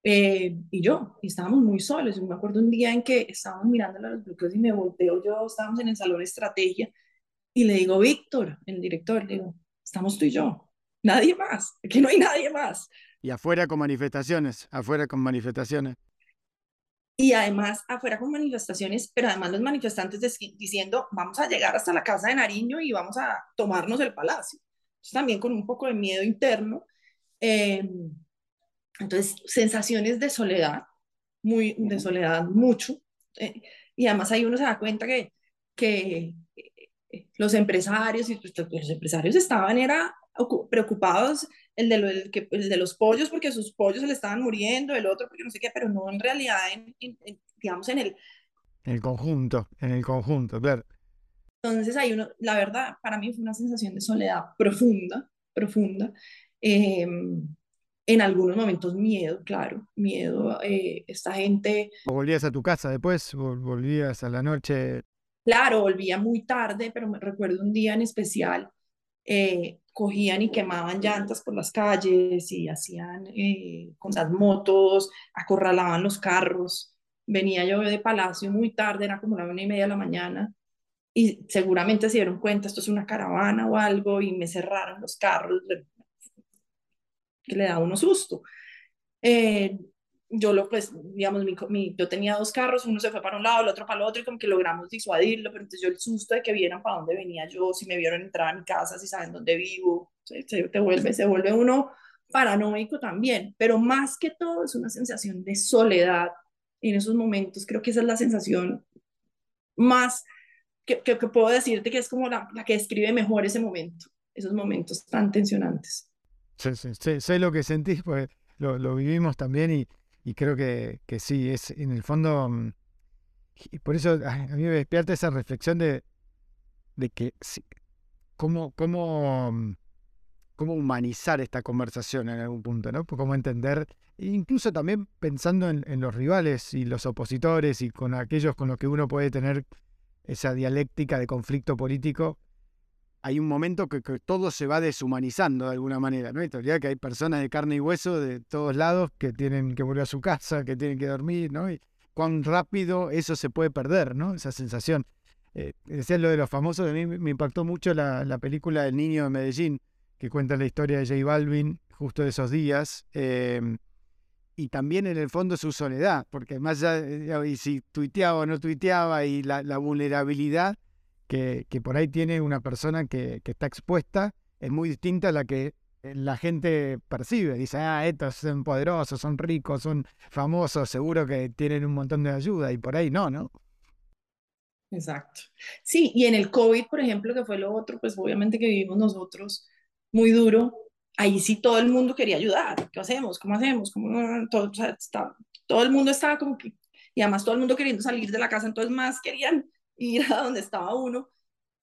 y yo, y estábamos muy solos. Me acuerdo un día en que estábamos mirando los bloqueos y me volteo yo, estábamos en el salón de estrategia y le digo, Víctor, el director, le digo, estamos tú y yo, nadie más, aquí no hay nadie más. Y afuera con manifestaciones, afuera con manifestaciones. Y además, afuera con manifestaciones, pero además los manifestantes diciendo, vamos a llegar hasta la casa de Nariño y vamos a tomarnos el palacio. también con un poco de miedo interno. Em, entonces, sensaciones de soledad, muy de soledad, mucho. Eh, y además ahí uno se da cuenta que, que eh, los empresarios y pues, los empresarios estaban era preocupados el de, lo, el, el de los pollos porque sus pollos se le estaban muriendo, el otro porque no sé qué, pero no en realidad, en, digamos, en el... En el conjunto, en el conjunto, claro. Entonces ahí uno, la verdad, para mí fue una sensación de soledad profunda, profunda. Em, en algunos momentos miedo, claro, miedo. Eh, esta gente... ¿Volvías a tu casa después? ¿Volvías a la noche? Claro, volvía muy tarde, pero me recuerdo un día en especial, eh, cogían y quemaban llantas por las calles y hacían eh, con las motos, acorralaban los carros. Venía yo de Palacio muy tarde, era como la una y media de la mañana, y seguramente se dieron cuenta, esto es una caravana o algo, y me cerraron los carros, que le da uno susto. Eh, yo lo, pues, digamos, mi, yo tenía dos carros, uno se fue para un lado, el otro para el otro, y como que logramos disuadirlo, pero entonces yo el susto de que vieran para dónde venía yo, si me vieron entrar a mi casa, si saben dónde vivo, se, te vuelve, se vuelve uno paranoico también, pero más que todo es una sensación de soledad, y en esos momentos creo que esa es la sensación más que, que, puedo decirte que es como la, la que describe mejor ese momento, esos momentos tan tensionantes. Sí, sí, sí, sé lo que sentís, pues lo, lo vivimos también y, y creo que, que, sí, es en el fondo, mm, por eso a mí me despierta esa reflexión de, de que cómo, cómo, mm, cómo humanizar esta conversación en algún punto, ¿no? Cómo entender, incluso también pensando en, en, los rivales y los opositores y con aquellos con los que uno puede tener esa dialéctica de conflicto político, hay un momento que, todo se va deshumanizando de alguna manera, ¿no? Todavía que hay personas de carne y hueso de todos lados que tienen que volver a su casa, que tienen que dormir, cuán rápido eso se puede perder, ¿no? Esa sensación. Eh, decías lo de los famosos, a mí me impactó mucho la, la, película El Niño de Medellín, que cuenta la historia de J Balvin justo de esos días. Em, y también en el fondo su soledad, porque más allá, y si tuiteaba o no tuiteaba, y la, la vulnerabilidad que, por ahí tiene una persona que, está expuesta es muy distinta a la que eh, la gente percibe. Dice, ah, estos son poderosos, son ricos, son famosos, seguro que tienen un montón de ayuda y por ahí no, ¿no? Exacto. Sí, y en el COVID, por ejemplo, que fue lo otro, pues obviamente que vivimos nosotros muy duro, ahí sí todo el mundo quería ayudar. ¿Qué hacemos? ¿Cómo hacemos? ¿Cómo? Todo, todo el mundo estaba como que, y además todo el mundo queriendo salir de la casa, entonces más querían ir a donde estaba uno,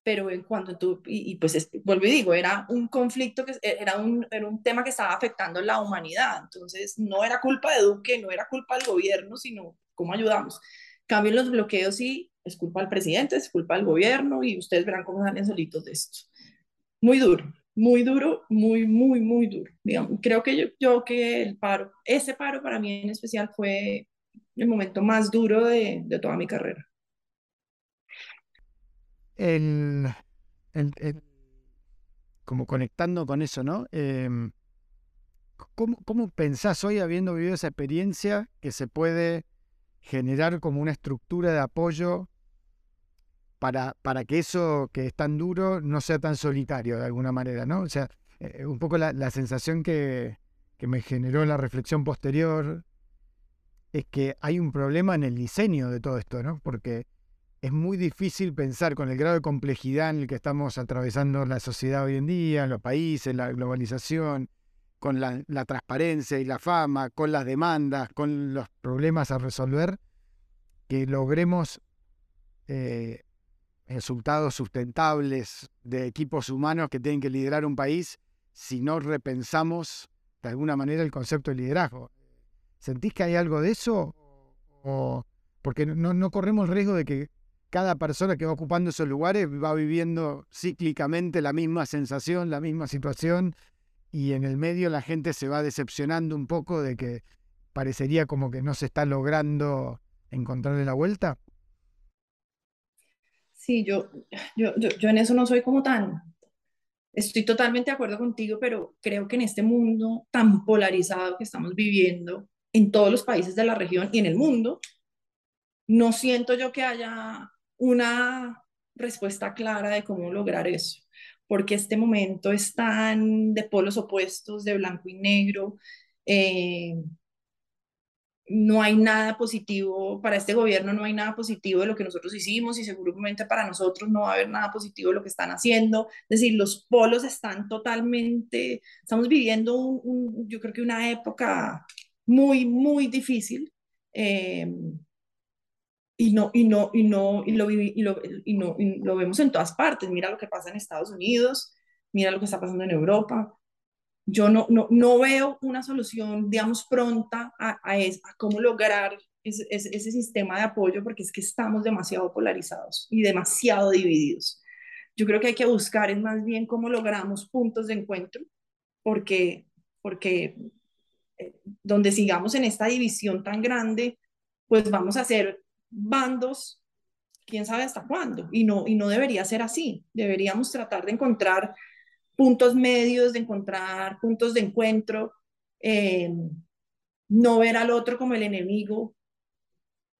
pero en cuanto tú, y, pues vuelvo y digo, era un conflicto, que era un, era un tema que estaba afectando la humanidad, entonces no era culpa de Duque, no era culpa del gobierno, sino cómo ayudamos. Cambio los bloqueos sí, es culpa del presidente, es culpa del gobierno y ustedes verán cómo salen solitos de esto. Muy duro, muy duro, muy, muy, muy duro. Digamos, creo que yo, yo que el paro, ese paro para mí en especial fue el momento más duro de, de toda mi carrera el, como conectando con eso, ¿no? Em, ¿cómo, ¿Cómo pensás hoy, habiendo vivido esa experiencia, que se puede generar como una estructura de apoyo para, para que eso que es tan duro no sea tan solitario de alguna manera, ¿no? O sea, eh, un poco la, la sensación que, que, me generó la reflexión posterior es que hay un problema en el diseño de todo esto, ¿no? Porque es muy difícil pensar con el grado de complejidad en el que estamos atravesando la sociedad hoy en día, los países, la globalización, con la, transparencia y la fama, con las demandas, con los problemas a resolver, que logremos eh, resultados sustentables de equipos humanos que tienen que liderar un país si no repensamos de alguna manera el concepto de liderazgo. ¿Sentís que hay algo de eso? O, porque no corremos el riesgo de que cada persona que va ocupando esos lugares va viviendo cíclicamente la misma sensación, la misma situación, y en el medio la gente se va decepcionando un poco de que parecería como que no se está logrando encontrarle la vuelta. Sí, yo, yo, yo, en eso no soy como tan, estoy totalmente de acuerdo contigo, pero creo que en este mundo tan polarizado que estamos viviendo en todos los países de la región y en el mundo, no siento yo que haya una respuesta clara de cómo lograr eso. porque este momento es tan de polos opuestos, de blanco y negro. Eh, no hay nada positivo para este gobierno, no hay nada positivo de lo que nosotros hicimos y seguramente para nosotros no va a haber nada positivo de lo que están haciendo. Es decir, los polos están totalmente, estamos viviendo yo creo que una época muy, muy difícil. Eh, y no, y no, y no, y lo, y lo, y no, y lo vemos en todas partes. Mira lo que pasa en Estados Unidos, mira lo que está pasando en Europa, yo no, no, no veo una solución, digamos, pronta a, a, a cómo lograr ese, ese, sistema de apoyo, porque es que estamos demasiado polarizados y demasiado divididos. Yo creo que hay que buscar es más bien cómo logramos puntos de encuentro, porque, porque eh, donde sigamos en esta división tan grande, pues vamos a hacer bandos, quién sabe hasta cuándo, y no, y no debería ser así. Deberíamos tratar de encontrar puntos medios, de encontrar puntos de encuentro, eh, no ver al otro como el enemigo,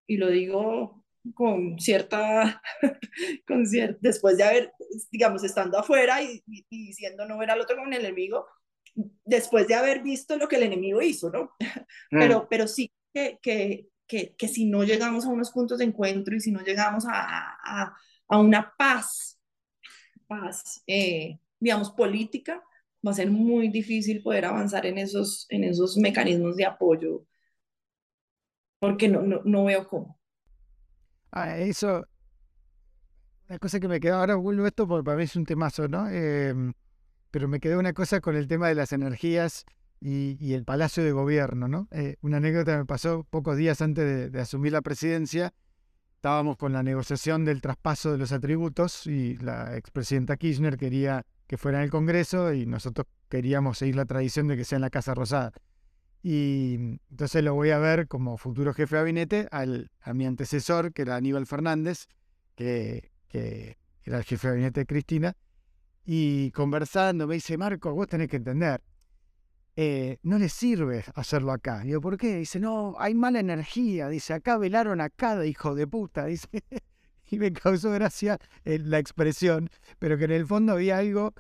y lo digo con cierta, con después de haber, digamos, estando afuera y, diciendo no ver al otro como el enemigo, después de haber visto lo que el enemigo hizo, ¿no? Mm. Pero, pero sí que, que, que, que, si no llegamos a unos puntos de encuentro y si no llegamos a, a, a una paz, paz, eh, digamos, política, va a ser muy difícil poder avanzar en esos, en esos mecanismos de apoyo, porque no, no, no veo cómo. Ah, eso, una cosa que me quedó, ahora vuelvo esto porque para mí es un temazo, ¿no? Em, pero me quedó una cosa con el tema de las energías y, el Palacio de Gobierno, ¿no? Eh, una anécdota me pasó pocos días antes de, asumir la presidencia estábamos con la negociación del traspaso de los atributos y la expresidenta Kirchner quería que fuera en el Congreso y nosotros queríamos seguir la tradición de que sea en la Casa Rosada. Y entonces lo voy a ver como futuro jefe de gabinete al, a mi antecesor, que era Aníbal Fernández, que, que era el jefe de gabinete de Cristina, y conversando me dice, Marco, vos tenés que entender, eh, no le sirve hacerlo acá. Digo, ¿por qué? Dice, no, hay mala energía. Dice, acá velaron a cada hijo de puta. Dice, y me causó gracia eh, la expresión, pero que en el fondo había algo,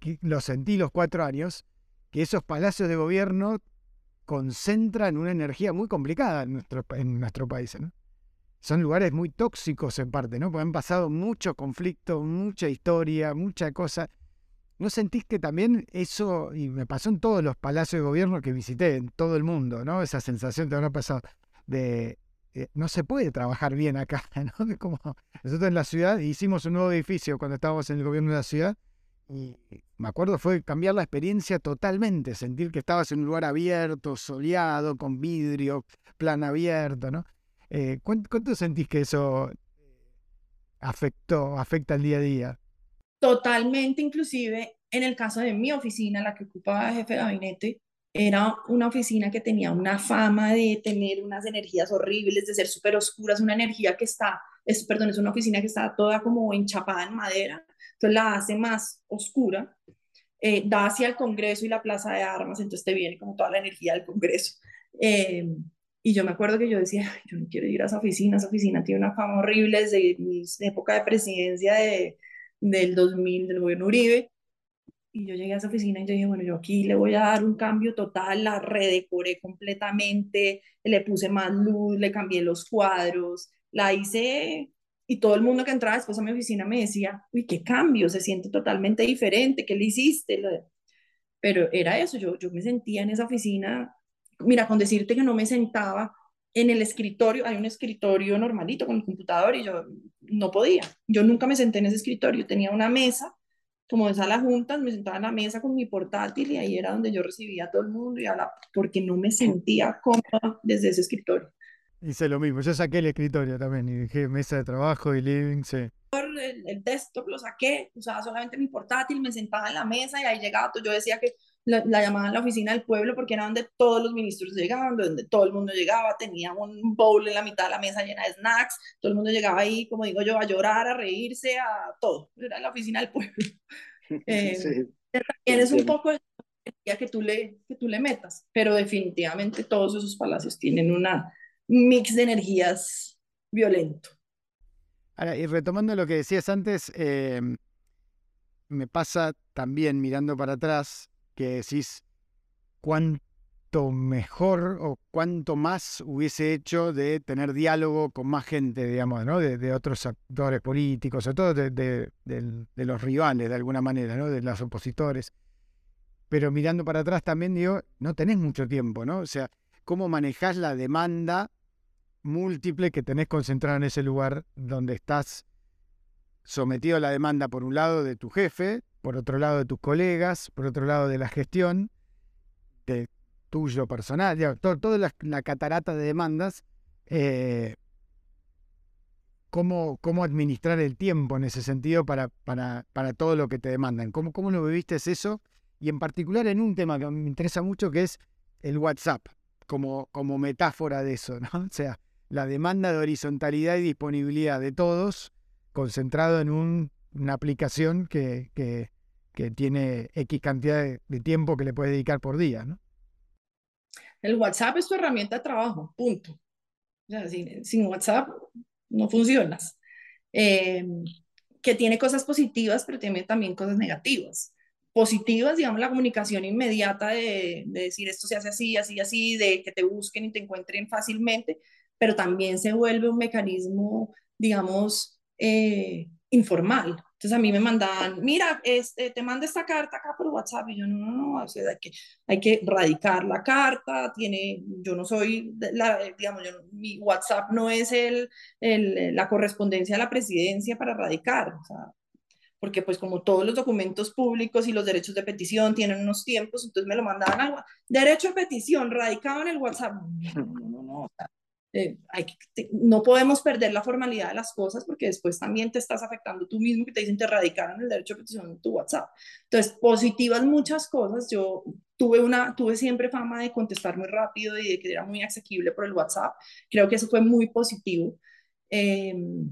que lo sentí los cuatro años, que esos palacios de gobierno concentran una energía muy complicada en nuestro, en nuestro país. ¿no? Son lugares muy tóxicos en parte, ¿no? Porque han pasado mucho conflicto, mucha historia, mucha cosa. ¿No sentís que también eso, y me pasó en todos los palacios de gobierno que visité, en todo el mundo, ¿no? Esa sensación te habrá pasado de eh, no se puede trabajar bien acá, ¿no? Como nosotros en la ciudad hicimos un nuevo edificio cuando estábamos en el gobierno de la ciudad y me acuerdo fue cambiar la experiencia totalmente, sentir que estabas en un lugar abierto, soleado, con vidrio, plan abierto, ¿no? Eh, ¿cuánto, sentís que eso afectó, afecta el día a día? Totalmente, inclusive en el caso de mi oficina, la que ocupaba jefe de gabinete, era una oficina que tenía una fama de tener unas energías horribles, de ser súper oscuras, una energía que está, es, perdón, es una oficina que está toda como enchapada en madera, entonces la hace más oscura, eh, da hacia el Congreso y la Plaza de Armas, entonces te viene como toda la energía del Congreso. Eh, y yo me acuerdo que yo decía, yo no quiero ir a esa oficina, esa oficina tiene una fama horrible desde mi época de presidencia de, del 2000, del gobierno Uribe, y yo llegué a esa oficina y yo dije, bueno, yo aquí le voy a dar un cambio total, la redecoré completamente, le puse más luz, le cambié los cuadros, la hice y todo el mundo que entraba después a mi oficina me decía, uy, qué cambio, se siente totalmente diferente, ¿qué le hiciste? Pero era eso, yo, yo me sentía en esa oficina, mira, con decirte que no me sentaba en el escritorio, hay un escritorio normalito con el computador y yo no podía, yo nunca me senté en ese escritorio, tenía una mesa como de sala juntas, me sentaba en la mesa con mi portátil y ahí era donde yo recibía a todo el mundo y hablaba, porque no me sentía cómoda desde ese escritorio. Hice lo mismo, yo saqué el escritorio también y dije mesa de trabajo y living, sí. El, el desktop lo saqué, usaba solamente mi portátil, me sentaba en la mesa y ahí llegaba, yo decía que la, la llamaban la oficina del pueblo porque era donde todos los ministros llegaban, donde todo el mundo llegaba, tenía un bowl en la mitad de la mesa llena de snacks, todo el mundo llegaba ahí, como digo yo, a llorar, a reírse, a todo, era la oficina del pueblo. Eh, También es un poco de que tú, le, que tú le metas, pero definitivamente todos esos palacios tienen una mix de energías violento. Ahora, y retomando lo que decías antes, eh, me pasa también mirando para atrás que decís cuánto mejor o cuánto más hubiese hecho de tener diálogo con más gente, digamos, ¿no? De, otros actores políticos, sobre todo de, los rivales, de alguna manera, ¿no? De los opositores. Pero mirando para atrás también digo, no tenés mucho tiempo, ¿no? O sea, ¿cómo manejás la demanda múltiple que tenés concentrada en ese lugar donde estás sometido a la demanda, por un lado, de tu jefe, por otro lado, de tus colegas, por otro lado, de la gestión, de tuyo personal, toda la, catarata de demandas, eh, cómo, cómo, administrar el tiempo en ese sentido para, para, para todo lo que te demandan. ¿Cómo, ¿Cómo lo viviste eso? Y en particular en un tema que me interesa mucho, que es el WhatsApp, como, como metáfora de eso, ¿no? O sea, la demanda de horizontalidad y disponibilidad de todos concentrado en una aplicación que, que, tiene X cantidad de, tiempo que le puedes dedicar por día, ¿no? El WhatsApp es tu herramienta de trabajo, punto. O sea, sin, WhatsApp no funcionas. Em, que tiene cosas positivas, pero tiene también cosas negativas. Positivas, digamos, la comunicación inmediata de, de decir esto se hace así, así, así, de que te busquen y te encuentren fácilmente, pero también se vuelve un mecanismo, digamos, eh, informal. Entonces a mí me mandaban, mira, este, te mando esta carta acá por WhatsApp. Y yo, no, no, no, hay, que, hay que radicar la carta, tiene, yo no soy, la, digamos, mi WhatsApp no es el, el, la correspondencia a la presidencia para radicar. O sea, porque pues como todos los documentos públicos y los derechos de petición tienen unos tiempos, entonces me lo mandaban al derecho de petición radicado en el WhatsApp. No, no, no, no. O sea, eh, no podemos perder la formalidad de las cosas porque después también te estás afectando tú mismo que te dicen te radicaron el derecho de petición en tu WhatsApp. Entonces, positivas muchas cosas. Yo tuve, una, tuve siempre fama de contestar muy rápido y de que era muy asequible por el WhatsApp. Creo que eso fue muy positivo. Em,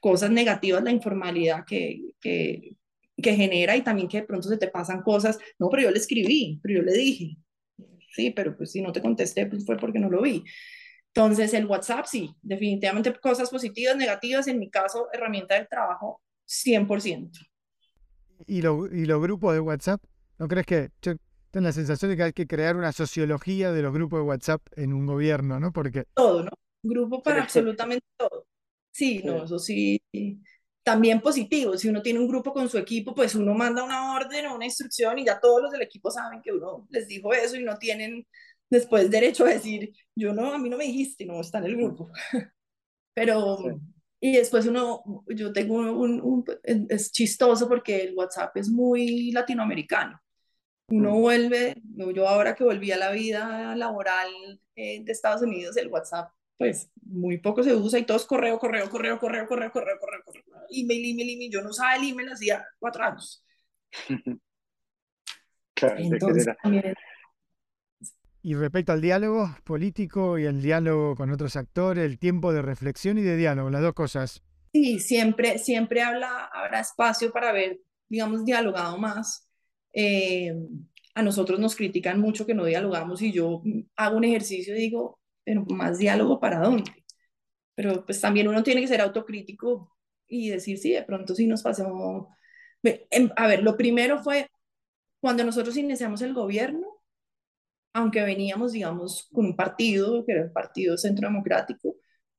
cosas negativas, la informalidad que, que, que genera y también que de pronto se te pasan cosas. No, pero yo le escribí, pero yo le dije. Sí, pero pues si no te contesté, pues fue porque no lo vi. Entonces, el WhatsApp sí, definitivamente cosas positivas, negativas, en mi caso, herramienta del trabajo, 100%. ¿Y, lo, y los grupos de WhatsApp? ¿No crees que yo tengo la sensación de que hay que crear una sociología de los grupos de WhatsApp en un gobierno, ¿no? Porque... Todo, ¿no? Grupo para absolutamente todo. Sí, no, eso sí. También positivo, si uno tiene un grupo con su equipo, pues uno manda una orden o una instrucción y ya todos los del equipo saben que uno les dijo eso y no tienen después derecho a decir, yo no, a mí no me dijiste, no, está en el grupo. Pero, y después uno, yo tengo un, es chistoso porque el WhatsApp es muy latinoamericano. Uno mm. vuelve, yo ahora que volví a la vida laboral eh, de Estados Unidos, el WhatsApp, pues muy poco se usa y todo es correo, correo, correo, correo, correo, correo, correo, correo, email, email, email. Yo no usaba el email hacía cuatro años. claro, Entonces, también y respecto al diálogo político y el diálogo con otros actores, el tiempo de reflexión y de diálogo, las dos cosas. Sí, siempre, siempre habla, habrá espacio para haber, digamos, dialogado más. Eh, a nosotros nos critican mucho que no dialogamos y yo hago un ejercicio y digo, pero más diálogo para dónde. Pero pues también uno tiene que ser autocrítico y decir, sí, de pronto sí nos pasamos. Em, a ver, lo primero fue cuando nosotros iniciamos el gobierno, aunque veníamos, digamos, con un partido, que era el Partido Centro Democrático,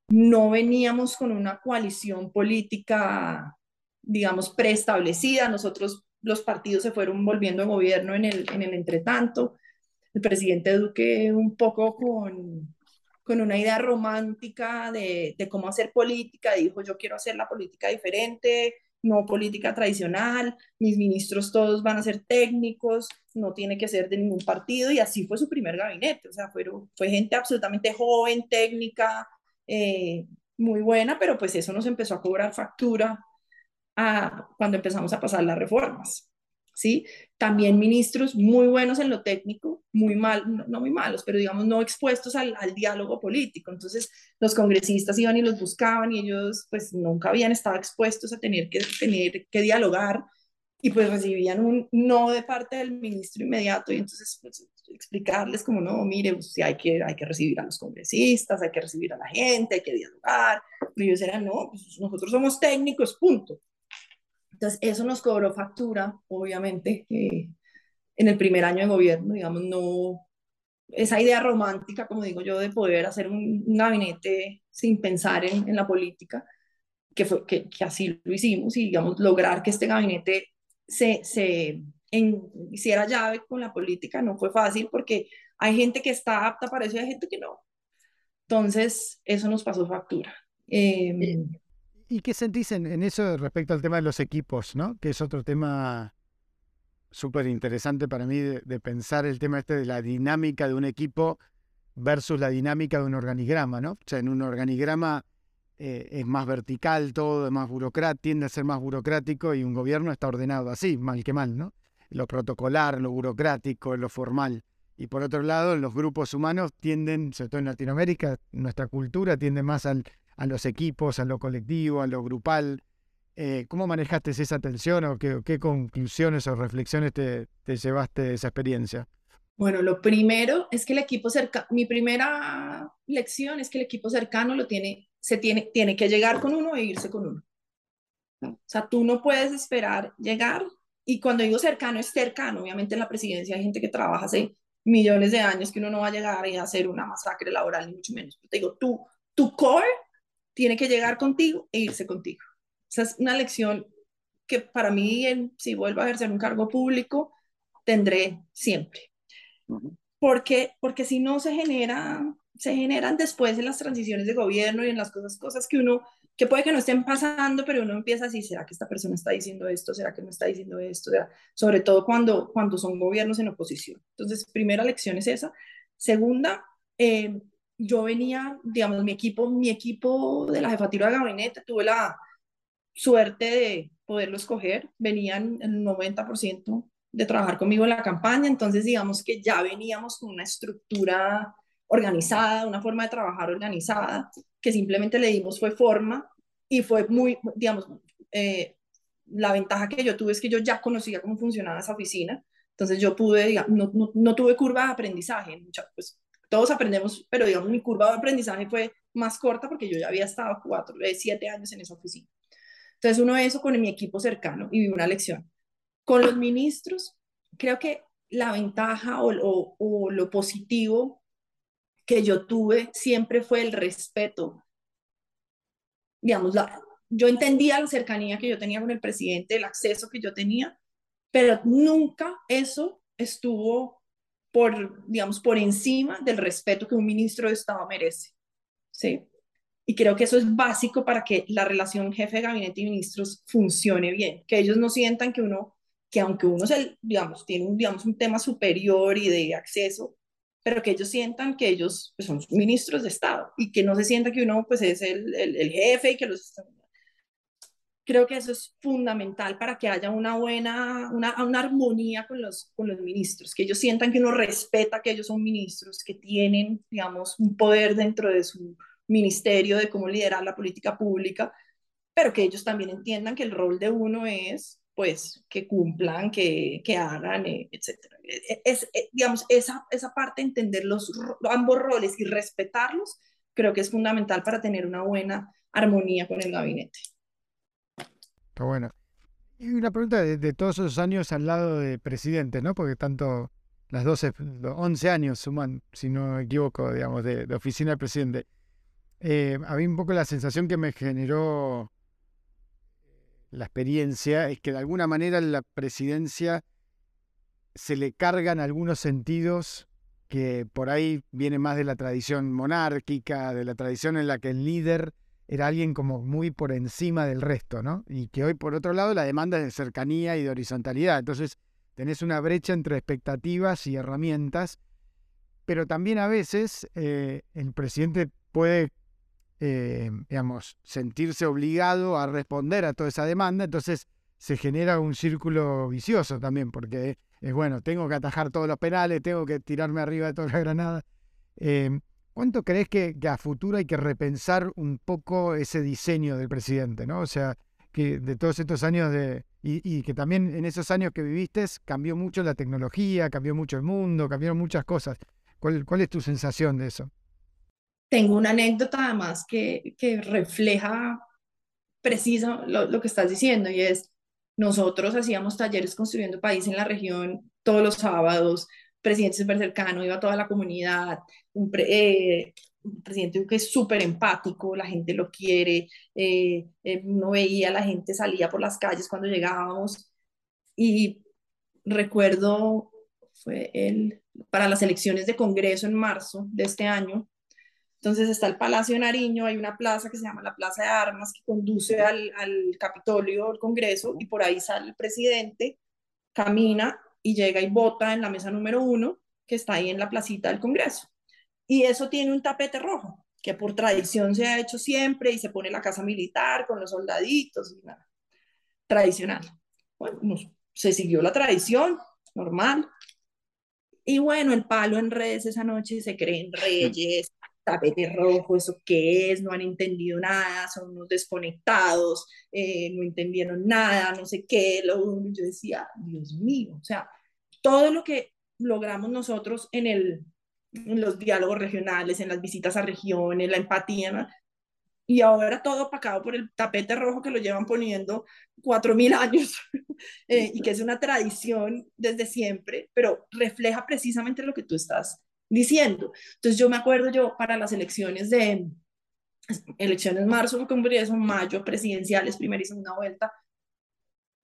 no veníamos con una coalición política, digamos, preestablecida. Nosotros, los partidos se fueron volviendo gobierno en el, en el entretanto. El presidente Duque un poco con, con una idea romántica de, de cómo hacer política, dijo, yo quiero hacer la política diferente, no política tradicional, mis ministros todos van a ser técnicos, no tiene que ser de ningún partido y así fue su primer gabinete, o sea, fue, fue gente absolutamente joven, técnica, eh, muy buena, pero pues eso nos empezó a cobrar factura a, cuando empezamos a pasar las reformas. ¿Sí? También ministros muy buenos en lo técnico, muy mal, no, muy malos, pero digamos no expuestos al, al, diálogo político. Entonces los congresistas iban y los buscaban y ellos pues nunca habían estado expuestos a tener que, tener que dialogar y pues recibían un no de parte del ministro inmediato y entonces pues, explicarles como no, mire, pues, hay, que, hay que recibir a los congresistas, hay que recibir a la gente, hay que dialogar. Y ellos eran, no, pues nosotros somos técnicos, punto. Entonces, eso nos cobró factura, obviamente, eh, en el primer año de gobierno, digamos, no, esa idea romántica, como digo yo, de poder hacer un, gabinete sin pensar en, la política, que, fue, que, que, así lo hicimos y, digamos, lograr que este gabinete se, se hiciera llave con la política no fue fácil porque hay gente que está apta para eso y hay gente que no. Entonces, eso nos pasó factura. Eh, ¿Y qué sentís en, eso respecto al tema de los equipos, ¿no? que es otro tema súper interesante para mí de, pensar el tema este de la dinámica de un equipo versus la dinámica de un organigrama, ¿no? O sea, en un organigrama eh, es más vertical todo, es más burocrático, tiende a ser más burocrático y un gobierno está ordenado así, mal que mal, ¿no? Lo protocolar, lo burocrático, lo formal. Y por otro lado, los grupos humanos tienden, sobre todo en Latinoamérica, nuestra cultura tiende más al, a los equipos, a lo colectivo, a lo grupal, eh, ¿Cómo manejaste esa tensión o qué, conclusiones o reflexiones te, llevaste de esa experiencia? Bueno, lo primero es que el equipo cercano, mi primera lección es que el equipo cercano lo tiene, se tiene, tiene que llegar con uno e irse con uno. O sea, tú no puedes esperar llegar y cuando digo cercano es cercano, obviamente en la presidencia hay gente que trabaja hace millones de años que uno no va a llegar y a hacer una masacre laboral ni mucho menos. te digo, tú, tu core tiene que llegar contigo e irse contigo. Esa es una lección que para mí, si vuelvo a ejercer un cargo público, tendré siempre. Porque, porque si no se genera, se generan después en las transiciones de gobierno y en las cosas, cosas que uno, que puede que no estén pasando, pero uno empieza así, ¿será que esta persona está diciendo esto? ¿Será que no está diciendo esto? sobre todo cuando, cuando son gobiernos en oposición. Entonces, primera lección es esa. Segunda, eh, yo venía, digamos, mi equipo, mi equipo de la jefatura de gabinete, tuve la, suerte de poderlo escoger. Venían el 90% de trabajar conmigo en la campaña, entonces digamos que ya veníamos con una estructura organizada, una forma de trabajar organizada, que simplemente le dimos fue forma y fue muy, digamos, eh, la ventaja que yo tuve es que yo ya conocía cómo funcionaba esa oficina, entonces yo pude, digamos, no, no, no, tuve curva de aprendizaje, pues todos aprendemos, pero digamos mi curva de aprendizaje fue más corta porque yo ya había estado cuatro, eh, siete años en esa oficina. Entonces uno ve eso con mi equipo cercano y vi una lección. Con los ministros, creo que la ventaja o, o, lo positivo que yo tuve siempre fue el respeto. Digamos, la, yo entendía la cercanía que yo tenía con el presidente, el acceso que yo tenía, pero nunca eso estuvo por, digamos, por encima del respeto que un ministro de Estado merece. ¿sí? Y creo que eso es básico para que la relación jefe gabinete y ministros funcione bien, que ellos no sientan que uno, que aunque uno es el, digamos, tiene un, digamos, un tema superior y de acceso, pero que ellos sientan que ellos pues, son ministros de Estado y que no se sienta que uno pues es el, el, jefe y que los... Creo que eso es fundamental para que haya una buena, una, una armonía con los, con los ministros, que ellos sientan que uno respeta que ellos son ministros, que tienen, digamos, un poder dentro de su ministerio de cómo liderar la política pública, pero que ellos también entiendan que el rol de uno es, pues, que cumplan, que, que hagan, eh, etc. E, e, es, eh, digamos, esa, esa parte, entender los, ambos roles y respetarlos, creo que es fundamental para tener una buena armonía con el gabinete. Está bueno. Y una pregunta de, todos esos años al lado de presidente, ¿no? Porque tanto las 12, 11 años suman, si no me equivoco, digamos, de, oficina del presidente. Eh, había un poco la sensación que me generó la experiencia, es que de alguna manera la presidencia se le cargan algunos sentidos que por ahí viene más de la tradición monárquica, de la tradición en la que el líder era alguien como muy por encima del resto, ¿no? Y que hoy, por otro lado, la demanda es de cercanía y de horizontalidad. Entonces, tenés una brecha entre expectativas y herramientas, pero también a veces eh, el presidente puede eh, digamos, sentirse obligado a responder a toda esa demanda, entonces se genera un círculo vicioso también, porque es bueno, tengo que atajar todos los penales, tengo que tirarme arriba de toda la granada. Em, ¿Cuánto crees que, a futuro hay que repensar un poco ese diseño del presidente, ¿no? O sea, que de todos estos años de... Y, que también en esos años que viviste cambió mucho la tecnología, cambió mucho el mundo, cambiaron muchas cosas. ¿Cuál, cuál es tu sensación de eso? tengo una anécdota además que, que refleja precisa lo, lo, que estás diciendo y es, nosotros hacíamos talleres construyendo país en la región todos los sábados, presidente súper cercano, iba a toda la comunidad, un, eh, presidente que es súper empático, la gente lo quiere, eh, eh, uno veía, la gente salía por las calles cuando llegábamos. Y recuerdo, fue el, para las elecciones de Congreso en marzo de este año, entonces está el Palacio de Nariño, hay una plaza que se llama la Plaza de Armas que conduce al, al Capitolio, al Congreso, y por ahí sale el presidente, camina y llega y vota en la mesa número uno, que está ahí en la placita del Congreso. Y eso tiene un tapete rojo, que por tradición se ha hecho siempre y se pone la casa militar con los soldaditos y nada. Tradicional. Bueno, se siguió la tradición, normal. Y bueno, el palo en redes esa noche se creen reyes, tapete rojo, ¿eso qué es? No han entendido nada, son unos desconectados, eh, no entendieron nada, no sé qué. Lo, yo decía, Dios mío, o sea, todo lo que logramos nosotros en, el, en los diálogos regionales, en las visitas a regiones, la empatía, y ahora todo opacado por el tapete rojo que lo llevan poniendo cuatro mil años eh, y que es una tradición desde siempre, pero refleja precisamente lo que tú estás diciendo. Entonces yo me acuerdo yo para las elecciones de elecciones marzo, congreso, mayo, presidenciales, primera y segunda vuelta,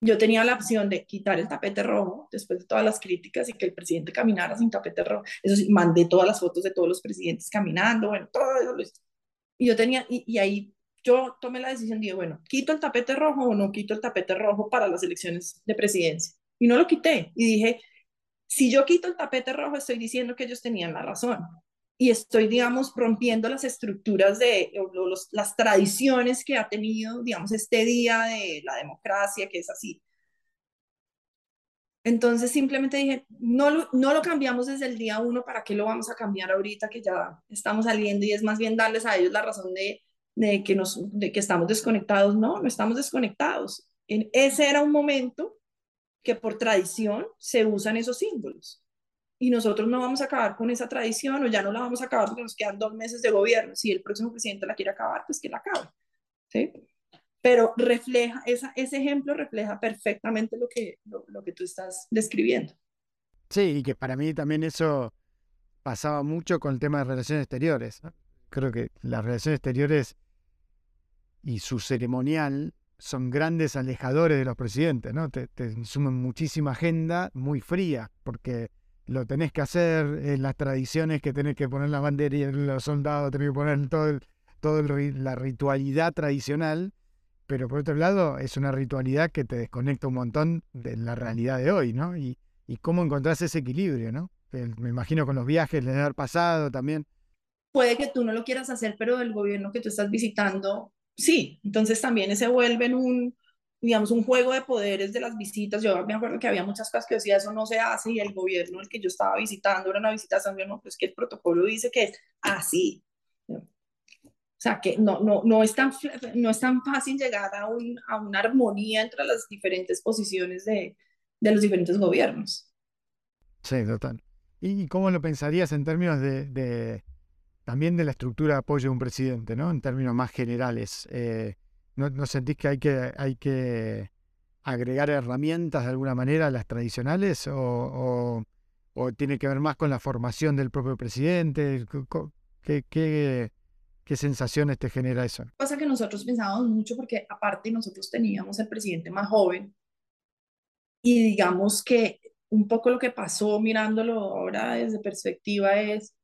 yo tenía la opción de quitar el tapete rojo después de todas las críticas y que el presidente caminara sin tapete rojo. Eso sí, mandé todas las fotos de todos los presidentes caminando, bueno, todo eso lo Y yo tenía, y, y ahí yo tomé la decisión, dije, bueno, ¿quito el tapete rojo o no quito el tapete rojo para las elecciones de presidencia? Y no lo quité. Y dije, si yo quito el tapete rojo, estoy diciendo que ellos tenían la razón. Y estoy, digamos, rompiendo las estructuras de las tradiciones que ha tenido, digamos, este día de la democracia, que es así. Entonces simplemente dije, no lo, no lo cambiamos desde el día uno, ¿para qué lo vamos a cambiar ahorita que ya estamos saliendo? Y es más bien darles a ellos la razón de, de que, nos, de que estamos desconectados. No, no estamos desconectados. En, ese era un momento que por tradición se usan esos símbolos. Y nosotros no vamos a acabar con esa tradición o ya no la vamos a acabar porque nos quedan dos meses de gobierno. Si el próximo presidente la quiere acabar, pues que la acabe. ¿sí? Pero refleja, esa, ese ejemplo refleja perfectamente lo que, lo, lo que tú estás describiendo. Sí, y que para mí también eso pasaba mucho con el tema de relaciones exteriores. Creo que las relaciones exteriores y su ceremonial son grandes alejadores de los presidentes, ¿no? Te, te suman muchísima agenda muy fría, porque lo tenés que hacer en las tradiciones que tenés que poner la bandera y los soldados, tenés que poner todo, el, todo la ritualidad tradicional, pero por otro lado es una ritualidad que te desconecta un montón de la realidad de hoy, ¿no? Y, y cómo encontrás ese equilibrio, ¿no? Me imagino con los viajes del año pasado también. Puede que tú no lo quieras hacer, pero el gobierno que tú estás visitando sí, entonces también se vuelven un, digamos, un juego de poderes de las visitas. Yo me acuerdo que había muchas cosas que decía, eso no se hace, y el gobierno el que yo estaba visitando era una visita a Gobierno, pues que el protocolo dice que es así. O sea, que no, no, no, es, tan, no es tan fácil llegar a, un, a una armonía entre las diferentes posiciones de, de los diferentes gobiernos. Sí, total. ¿Y cómo lo pensarías en términos de también de la estructura de apoyo de un presidente, ¿no? En términos más generales. Eh, ¿no, sentís que hay, que hay que agregar herramientas de alguna manera a las tradicionales o, tiene que ver más con la formación del propio presidente? ¿Qué, qué, qué sensaciones te genera eso? Pasa que nosotros pensábamos mucho porque aparte nosotros teníamos el presidente más joven y digamos que un poco lo que pasó mirándolo ahora desde perspectiva es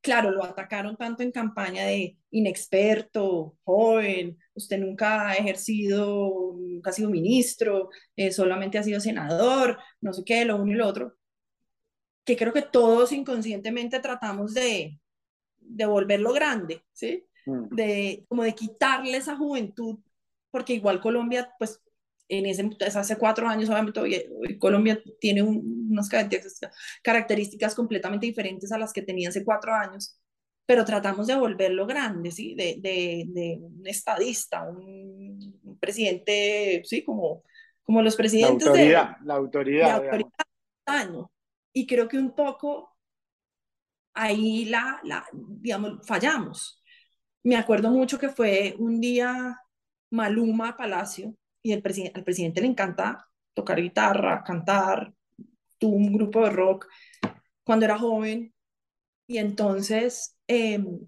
claro, lo atacaron tanto en campaña de inexperto, joven, usted nunca ha ejercido, nunca ha sido ministro, eh, solamente ha sido senador, no sé qué, lo uno y lo otro, que creo que todos inconscientemente tratamos de, de volverlo grande, ¿sí? Mm. De, como de quitarle esa juventud, porque igual Colombia, pues en ese, hace cuatro años, obviamente, Colombia tiene unas características completamente diferentes a las que tenía hace cuatro años, pero tratamos de volverlo grande, ¿sí? De, de, de un estadista, un, presidente, ¿sí? Como, como los presidentes la autoridad, de... La autoridad, la autoridad Y creo que un poco ahí la, la, digamos, fallamos. Me acuerdo mucho que fue un día Maluma Palacio, y el al presidente le encanta tocar guitarra, cantar, tuvo un grupo de rock cuando era joven y entonces em,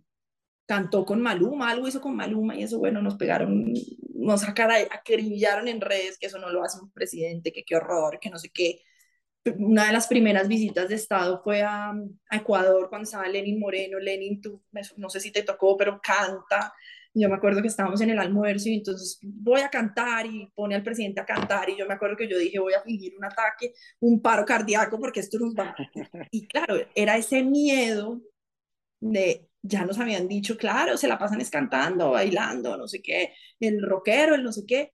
cantó con Maluma, algo hizo con Maluma y eso, bueno, nos pegaron, nos acribillaron en redes que eso no lo hace un presidente, que qué horror, que no sé qué. Una de las primeras visitas de Estado fue a, Ecuador cuando estaba Lenin Moreno. Lenin, tú, no sé si te tocó, pero canta. Yo me acuerdo que estábamos en el almuerzo y entonces voy a cantar y pone al presidente a cantar y yo me acuerdo que yo dije voy a fingir un ataque, un paro cardíaco porque esto nos va. Y claro, era ese miedo de ya nos habían dicho, claro, se la pasan escantando, bailando, no sé qué, el rockero, el no sé qué,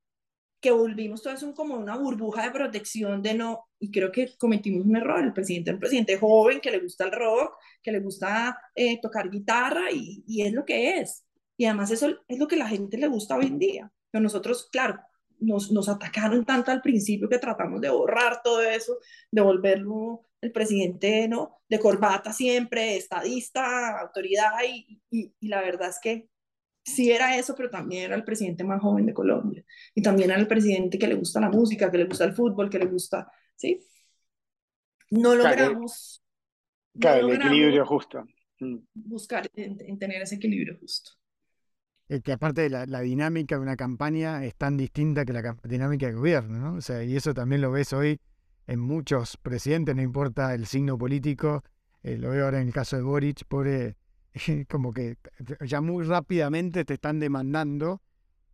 que volvimos todo eso como una burbuja de protección de no, y creo que cometimos un error, el presidente es un presidente joven que le gusta el rock, que le gusta eh, tocar guitarra y, y, es lo que es. Y además eso es lo que la gente le gusta hoy en día. Pero nosotros, claro, nos, nos atacaron tanto al principio que tratamos de borrar todo eso, de volverlo el presidente, ¿no? De corbata siempre, estadista, autoridad, y, y, la verdad es que sí era eso, pero también era el presidente más joven de Colombia. Y también era el presidente que le gusta la música, que le gusta el fútbol, que le gusta, ¿sí? No logramos... Claro, el equilibrio justo. Mm. Buscar en, tener ese equilibrio justo. Es que aparte de la, la, dinámica de una campaña es tan distinta que la dinámica de gobierno, ¿no? O sea, y eso también lo ves hoy en muchos presidentes, no importa el signo político. Eh, lo veo ahora en el caso de Boric, pobre, como que ya muy rápidamente te están demandando.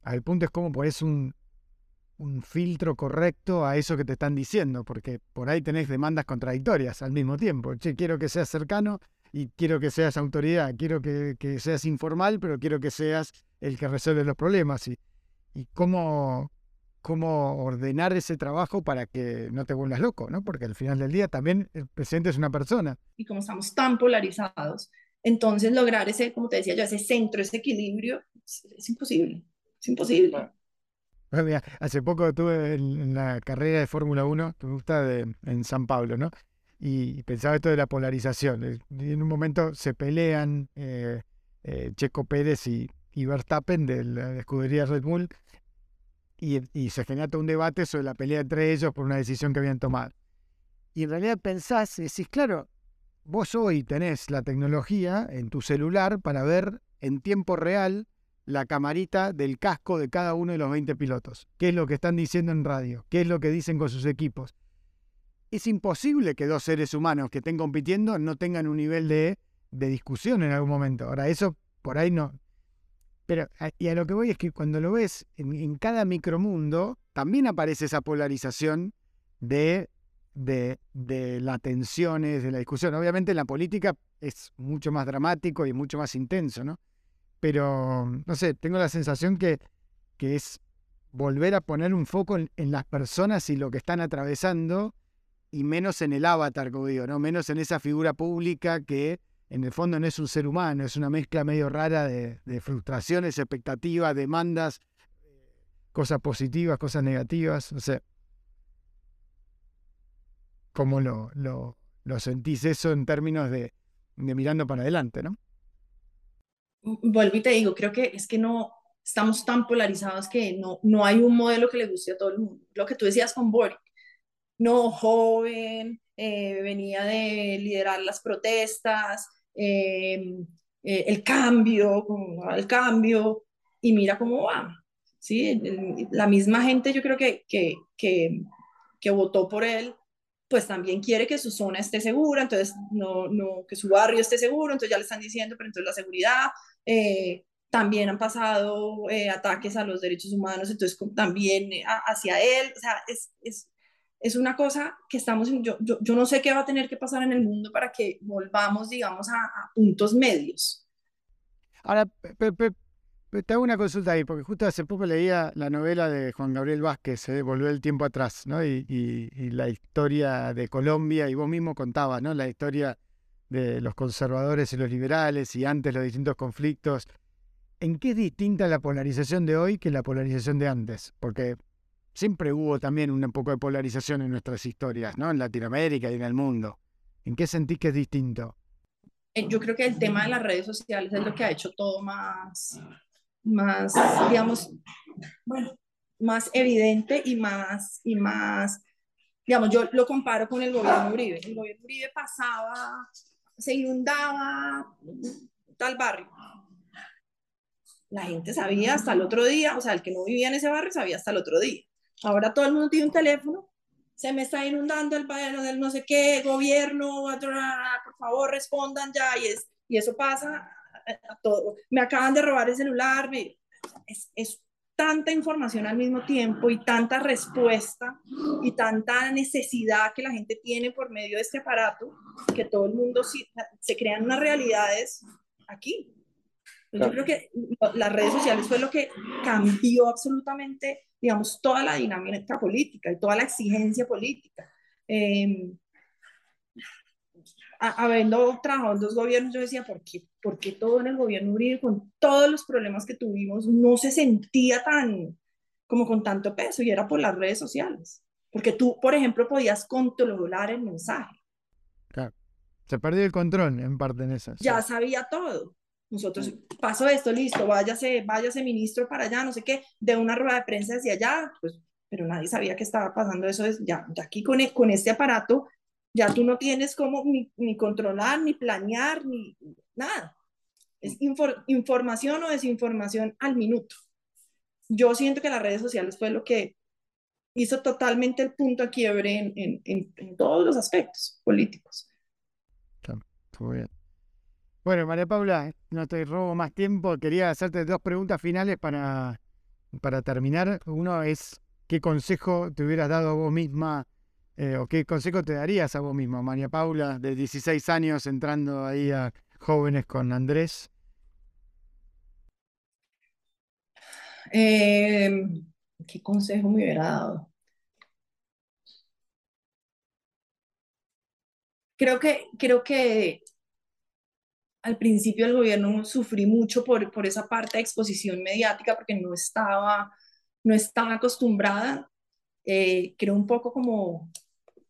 Al punto es como pones un, un filtro correcto a eso que te están diciendo, porque por ahí tenés demandas contradictorias al mismo tiempo. Che, quiero que seas cercano y quiero que seas autoridad, quiero que, que seas informal, pero quiero que seas el que resuelve los problemas. Y, y cómo, cómo ordenar ese trabajo para que no te vuelvas loco, ¿no? Porque al final del día también el presidente es una persona. Y como estamos tan polarizados, entonces lograr ese, como te decía yo, ese centro, ese equilibrio, es, imposible, es imposible. hace poco estuve en, la carrera de Fórmula 1, que me gusta de, en San Pablo, ¿no? Y, pensaba esto de la polarización. En un momento se pelean eh, eh, Checo Pérez y, y Verstappen de la escudería Red Bull y, se genera todo un debate sobre la pelea entre ellos por una decisión que habían tomado. Y en realidad pensás decís, claro, vos hoy tenés la tecnología en tu celular para ver en tiempo real la camarita del casco de cada uno de los 20 pilotos. ¿Qué es lo que están diciendo en radio? ¿Qué es lo que dicen con sus equipos? Es imposible que dos seres humanos que estén compitiendo no tengan un nivel de, de discusión en algún momento. Ahora, eso por ahí no, pero, y a lo que voy es que cuando lo ves en, cada micromundo, también aparece esa polarización de, de, de las tensiones, de la discusión. Obviamente en la política es mucho más dramático y mucho más intenso, ¿no? Pero, no sé, tengo la sensación que, que es volver a poner un foco en, en, las personas y lo que están atravesando y menos en el avatar, como digo, ¿no? Menos en esa figura pública que en el fondo no es un ser humano, es una mezcla medio rara de, frustraciones, expectativas, demandas, cosas positivas, cosas negativas, no sé. ¿Cómo lo, lo, sentís eso en términos de, mirando para adelante, no? Vuelvo y te digo, creo que es que no estamos tan polarizados que no, no hay un modelo que le guste a todo el mundo. Lo que tú decías con Boric, no joven, eh, venía de liderar las protestas, Em, eh, el cambio, el cambio, y mira cómo va. ¿sí? La misma gente yo creo que, que, que, que votó por él, pues también quiere que su zona esté segura, entonces no, no, que su barrio esté seguro, entonces ya le están diciendo, pero entonces la seguridad, eh, también han pasado eh, ataques a los derechos humanos, entonces también hacia él, o sea, es, es, es una cosa que estamos, yo, yo, yo, no sé qué va a tener que pasar en el mundo para que volvamos, digamos, a, puntos medios. Ahora, te hago una consulta ahí, porque justo hace poco leía la novela de Juan Gabriel Vázquez, se Volvió el tiempo atrás, ¿no? Y, y, la historia de Colombia, y vos mismo contabas, ¿no? La historia de los conservadores y los liberales, y antes los distintos conflictos. ¿En qué es distinta la polarización de hoy que la polarización de antes? Porque siempre hubo también un poco de polarización en nuestras historias, ¿no? En Latinoamérica y en el mundo. ¿En qué sentís que es distinto? Eh, yo creo que el tema de las redes sociales es lo que ha hecho todo más, más digamos, bueno, más evidente y más, y más, digamos, yo lo comparo con el gobierno Uribe. El gobierno Uribe pasaba, se inundaba tal barrio. La gente sabía hasta el otro día, o sea, el que no vivía en ese barrio sabía hasta el otro día. Ahora todo el mundo tiene un teléfono, se me está inundando el barrio del no sé qué, gobierno, por favor respondan ya, y, es, y eso pasa a todo. Me acaban de robar el celular, es, es tanta información al mismo tiempo y tanta respuesta y tanta necesidad que la gente tiene por medio de este aparato que todo el mundo se crean unas realidades aquí. Yo creo que las redes sociales fue lo que cambió absolutamente, digamos, toda la dinámica política y toda la exigencia política. Eh, habiendo trabajado en dos gobiernos, yo decía, ¿por qué, ¿por qué todo en el gobierno Uribe, con todos los problemas que tuvimos, no se sentía tan, como con tanto peso? Y era por las redes sociales. Porque tú, por ejemplo, podías controlar el mensaje. Claro. Se perdió el control en parte en eso. Ya sabía todo. Nosotros, pasó esto, listo, váyase, váyase ministro para allá, no sé qué, de una rueda de prensa hacia allá, pues, pero nadie sabía que estaba pasando eso. Es, ya, ya aquí con, e, con este aparato ya tú no tienes cómo ni, controlar, ni planear, ni nada. Es información o desinformación al minuto. Yo siento que las redes sociales fue lo que hizo totalmente el punto a quiebre en, en, todos los aspectos políticos. Muy bien. Bueno, María Paula, no te robo más tiempo. Quería hacerte dos preguntas finales para, para terminar. Uno es, ¿qué consejo te hubieras dado a vos misma eh, ¿O qué consejo te darías a vos mismo, María Paula, de 16 años, entrando ahí a jóvenes con Andrés? Em, ¿Qué consejo me hubiera dado? Creo que, creo que al principio del gobierno sufrí mucho por, por esa parte de exposición mediática porque no estaba, no estaba acostumbrada. Eh, creo un poco como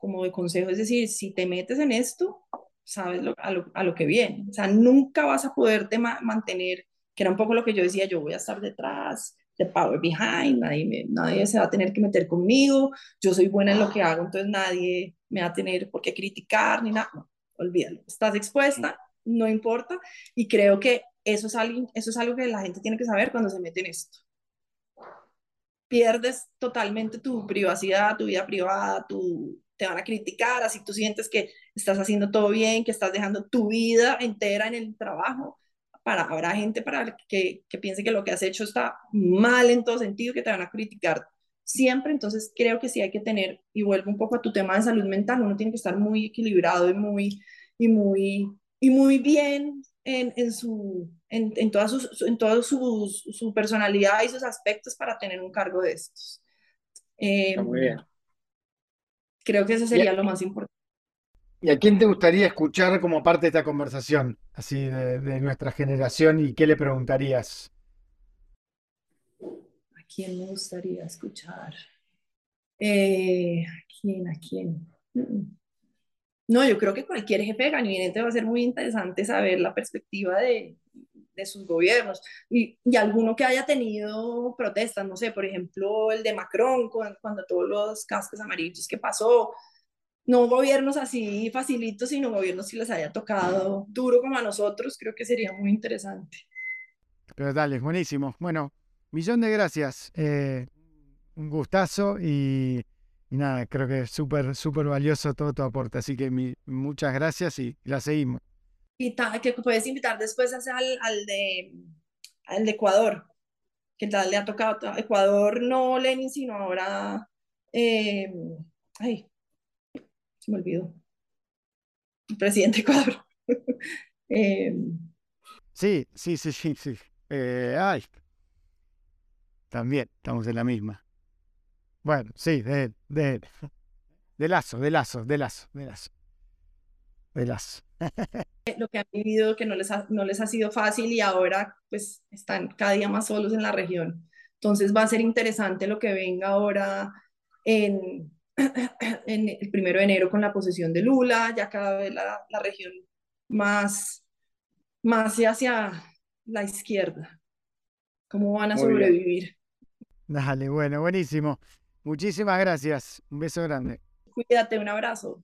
como de consejo, es decir, si te metes en esto, sabes a, lo, que viene. O sea, nunca vas a poderte mantener, que era un poco lo que yo decía, yo voy a estar detrás, de power behind, nadie, nadie se va a tener que meter conmigo, yo soy buena en lo que hago, entonces nadie me va a tener por qué criticar ni nada. Olvídalo. Estás expuesta, no importa, y creo que eso es, algo, eso es algo que la gente tiene que saber cuando se mete en esto. Pierdes totalmente tu privacidad, tu vida privada, tu, te van a criticar, así tú sientes que estás haciendo todo bien, que estás dejando tu vida entera en el trabajo. Para, habrá gente para que, que piense que lo que has hecho está mal en todo sentido, que te van a criticar siempre, entonces creo que sí hay que tener, y vuelvo un poco a tu tema de salud mental, uno tiene que estar muy equilibrado y muy, y muy, y muy bien en, en su, en, en, toda, su, en toda su, su, personalidad y sus aspectos para tener un cargo de estos. muy bien. Em, Creo que eso sería lo más importante. ¿Y a quién te gustaría escuchar como parte de esta conversación, así de, nuestra generación, y qué le preguntarías? ¿A quién me gustaría escuchar? Eh, ¿A quién? ¿A quién? Mm. No, yo creo que cualquier jefe de gabinete va a ser muy interesante saber la perspectiva de, de sus gobiernos y, y, alguno que haya tenido protestas, no sé, por ejemplo, el de Macron, cuando, cuando todos los cascos amarillos que pasó, no gobiernos así facilitos, sino gobiernos que les haya tocado duro como a nosotros, creo que sería muy interesante. Pero dale, buenísimo. Bueno, millón de gracias. Eh, un gustazo y, y, nada, creo que es súper, súper valioso todo tu aporte. Así que mi, muchas gracias y la seguimos que puedes invitar después al, al, de, al de Ecuador, que tal le ha tocado Ecuador, no Lenin, sino ahora, eh, ay, se me olvidó, el presidente de Ecuador. eh, sí, sí, sí, sí, sí. Eh, ay, también estamos en la misma. Bueno, sí, de, de, de lazo, de lazo, de lazo, de lazo. De lazo. lo que han vivido, que no les, ha, no les ha sido fácil y ahora pues están cada día más solos en la región. Entonces va a ser interesante lo que venga ahora en, en el primero de enero con la posesión de Lula, ya cada vez la, la región más, más hacia la izquierda. ¿Cómo van a sobrevivir? Dale, bueno, buenísimo. Muchísimas gracias. Un beso grande. Cuídate, un abrazo.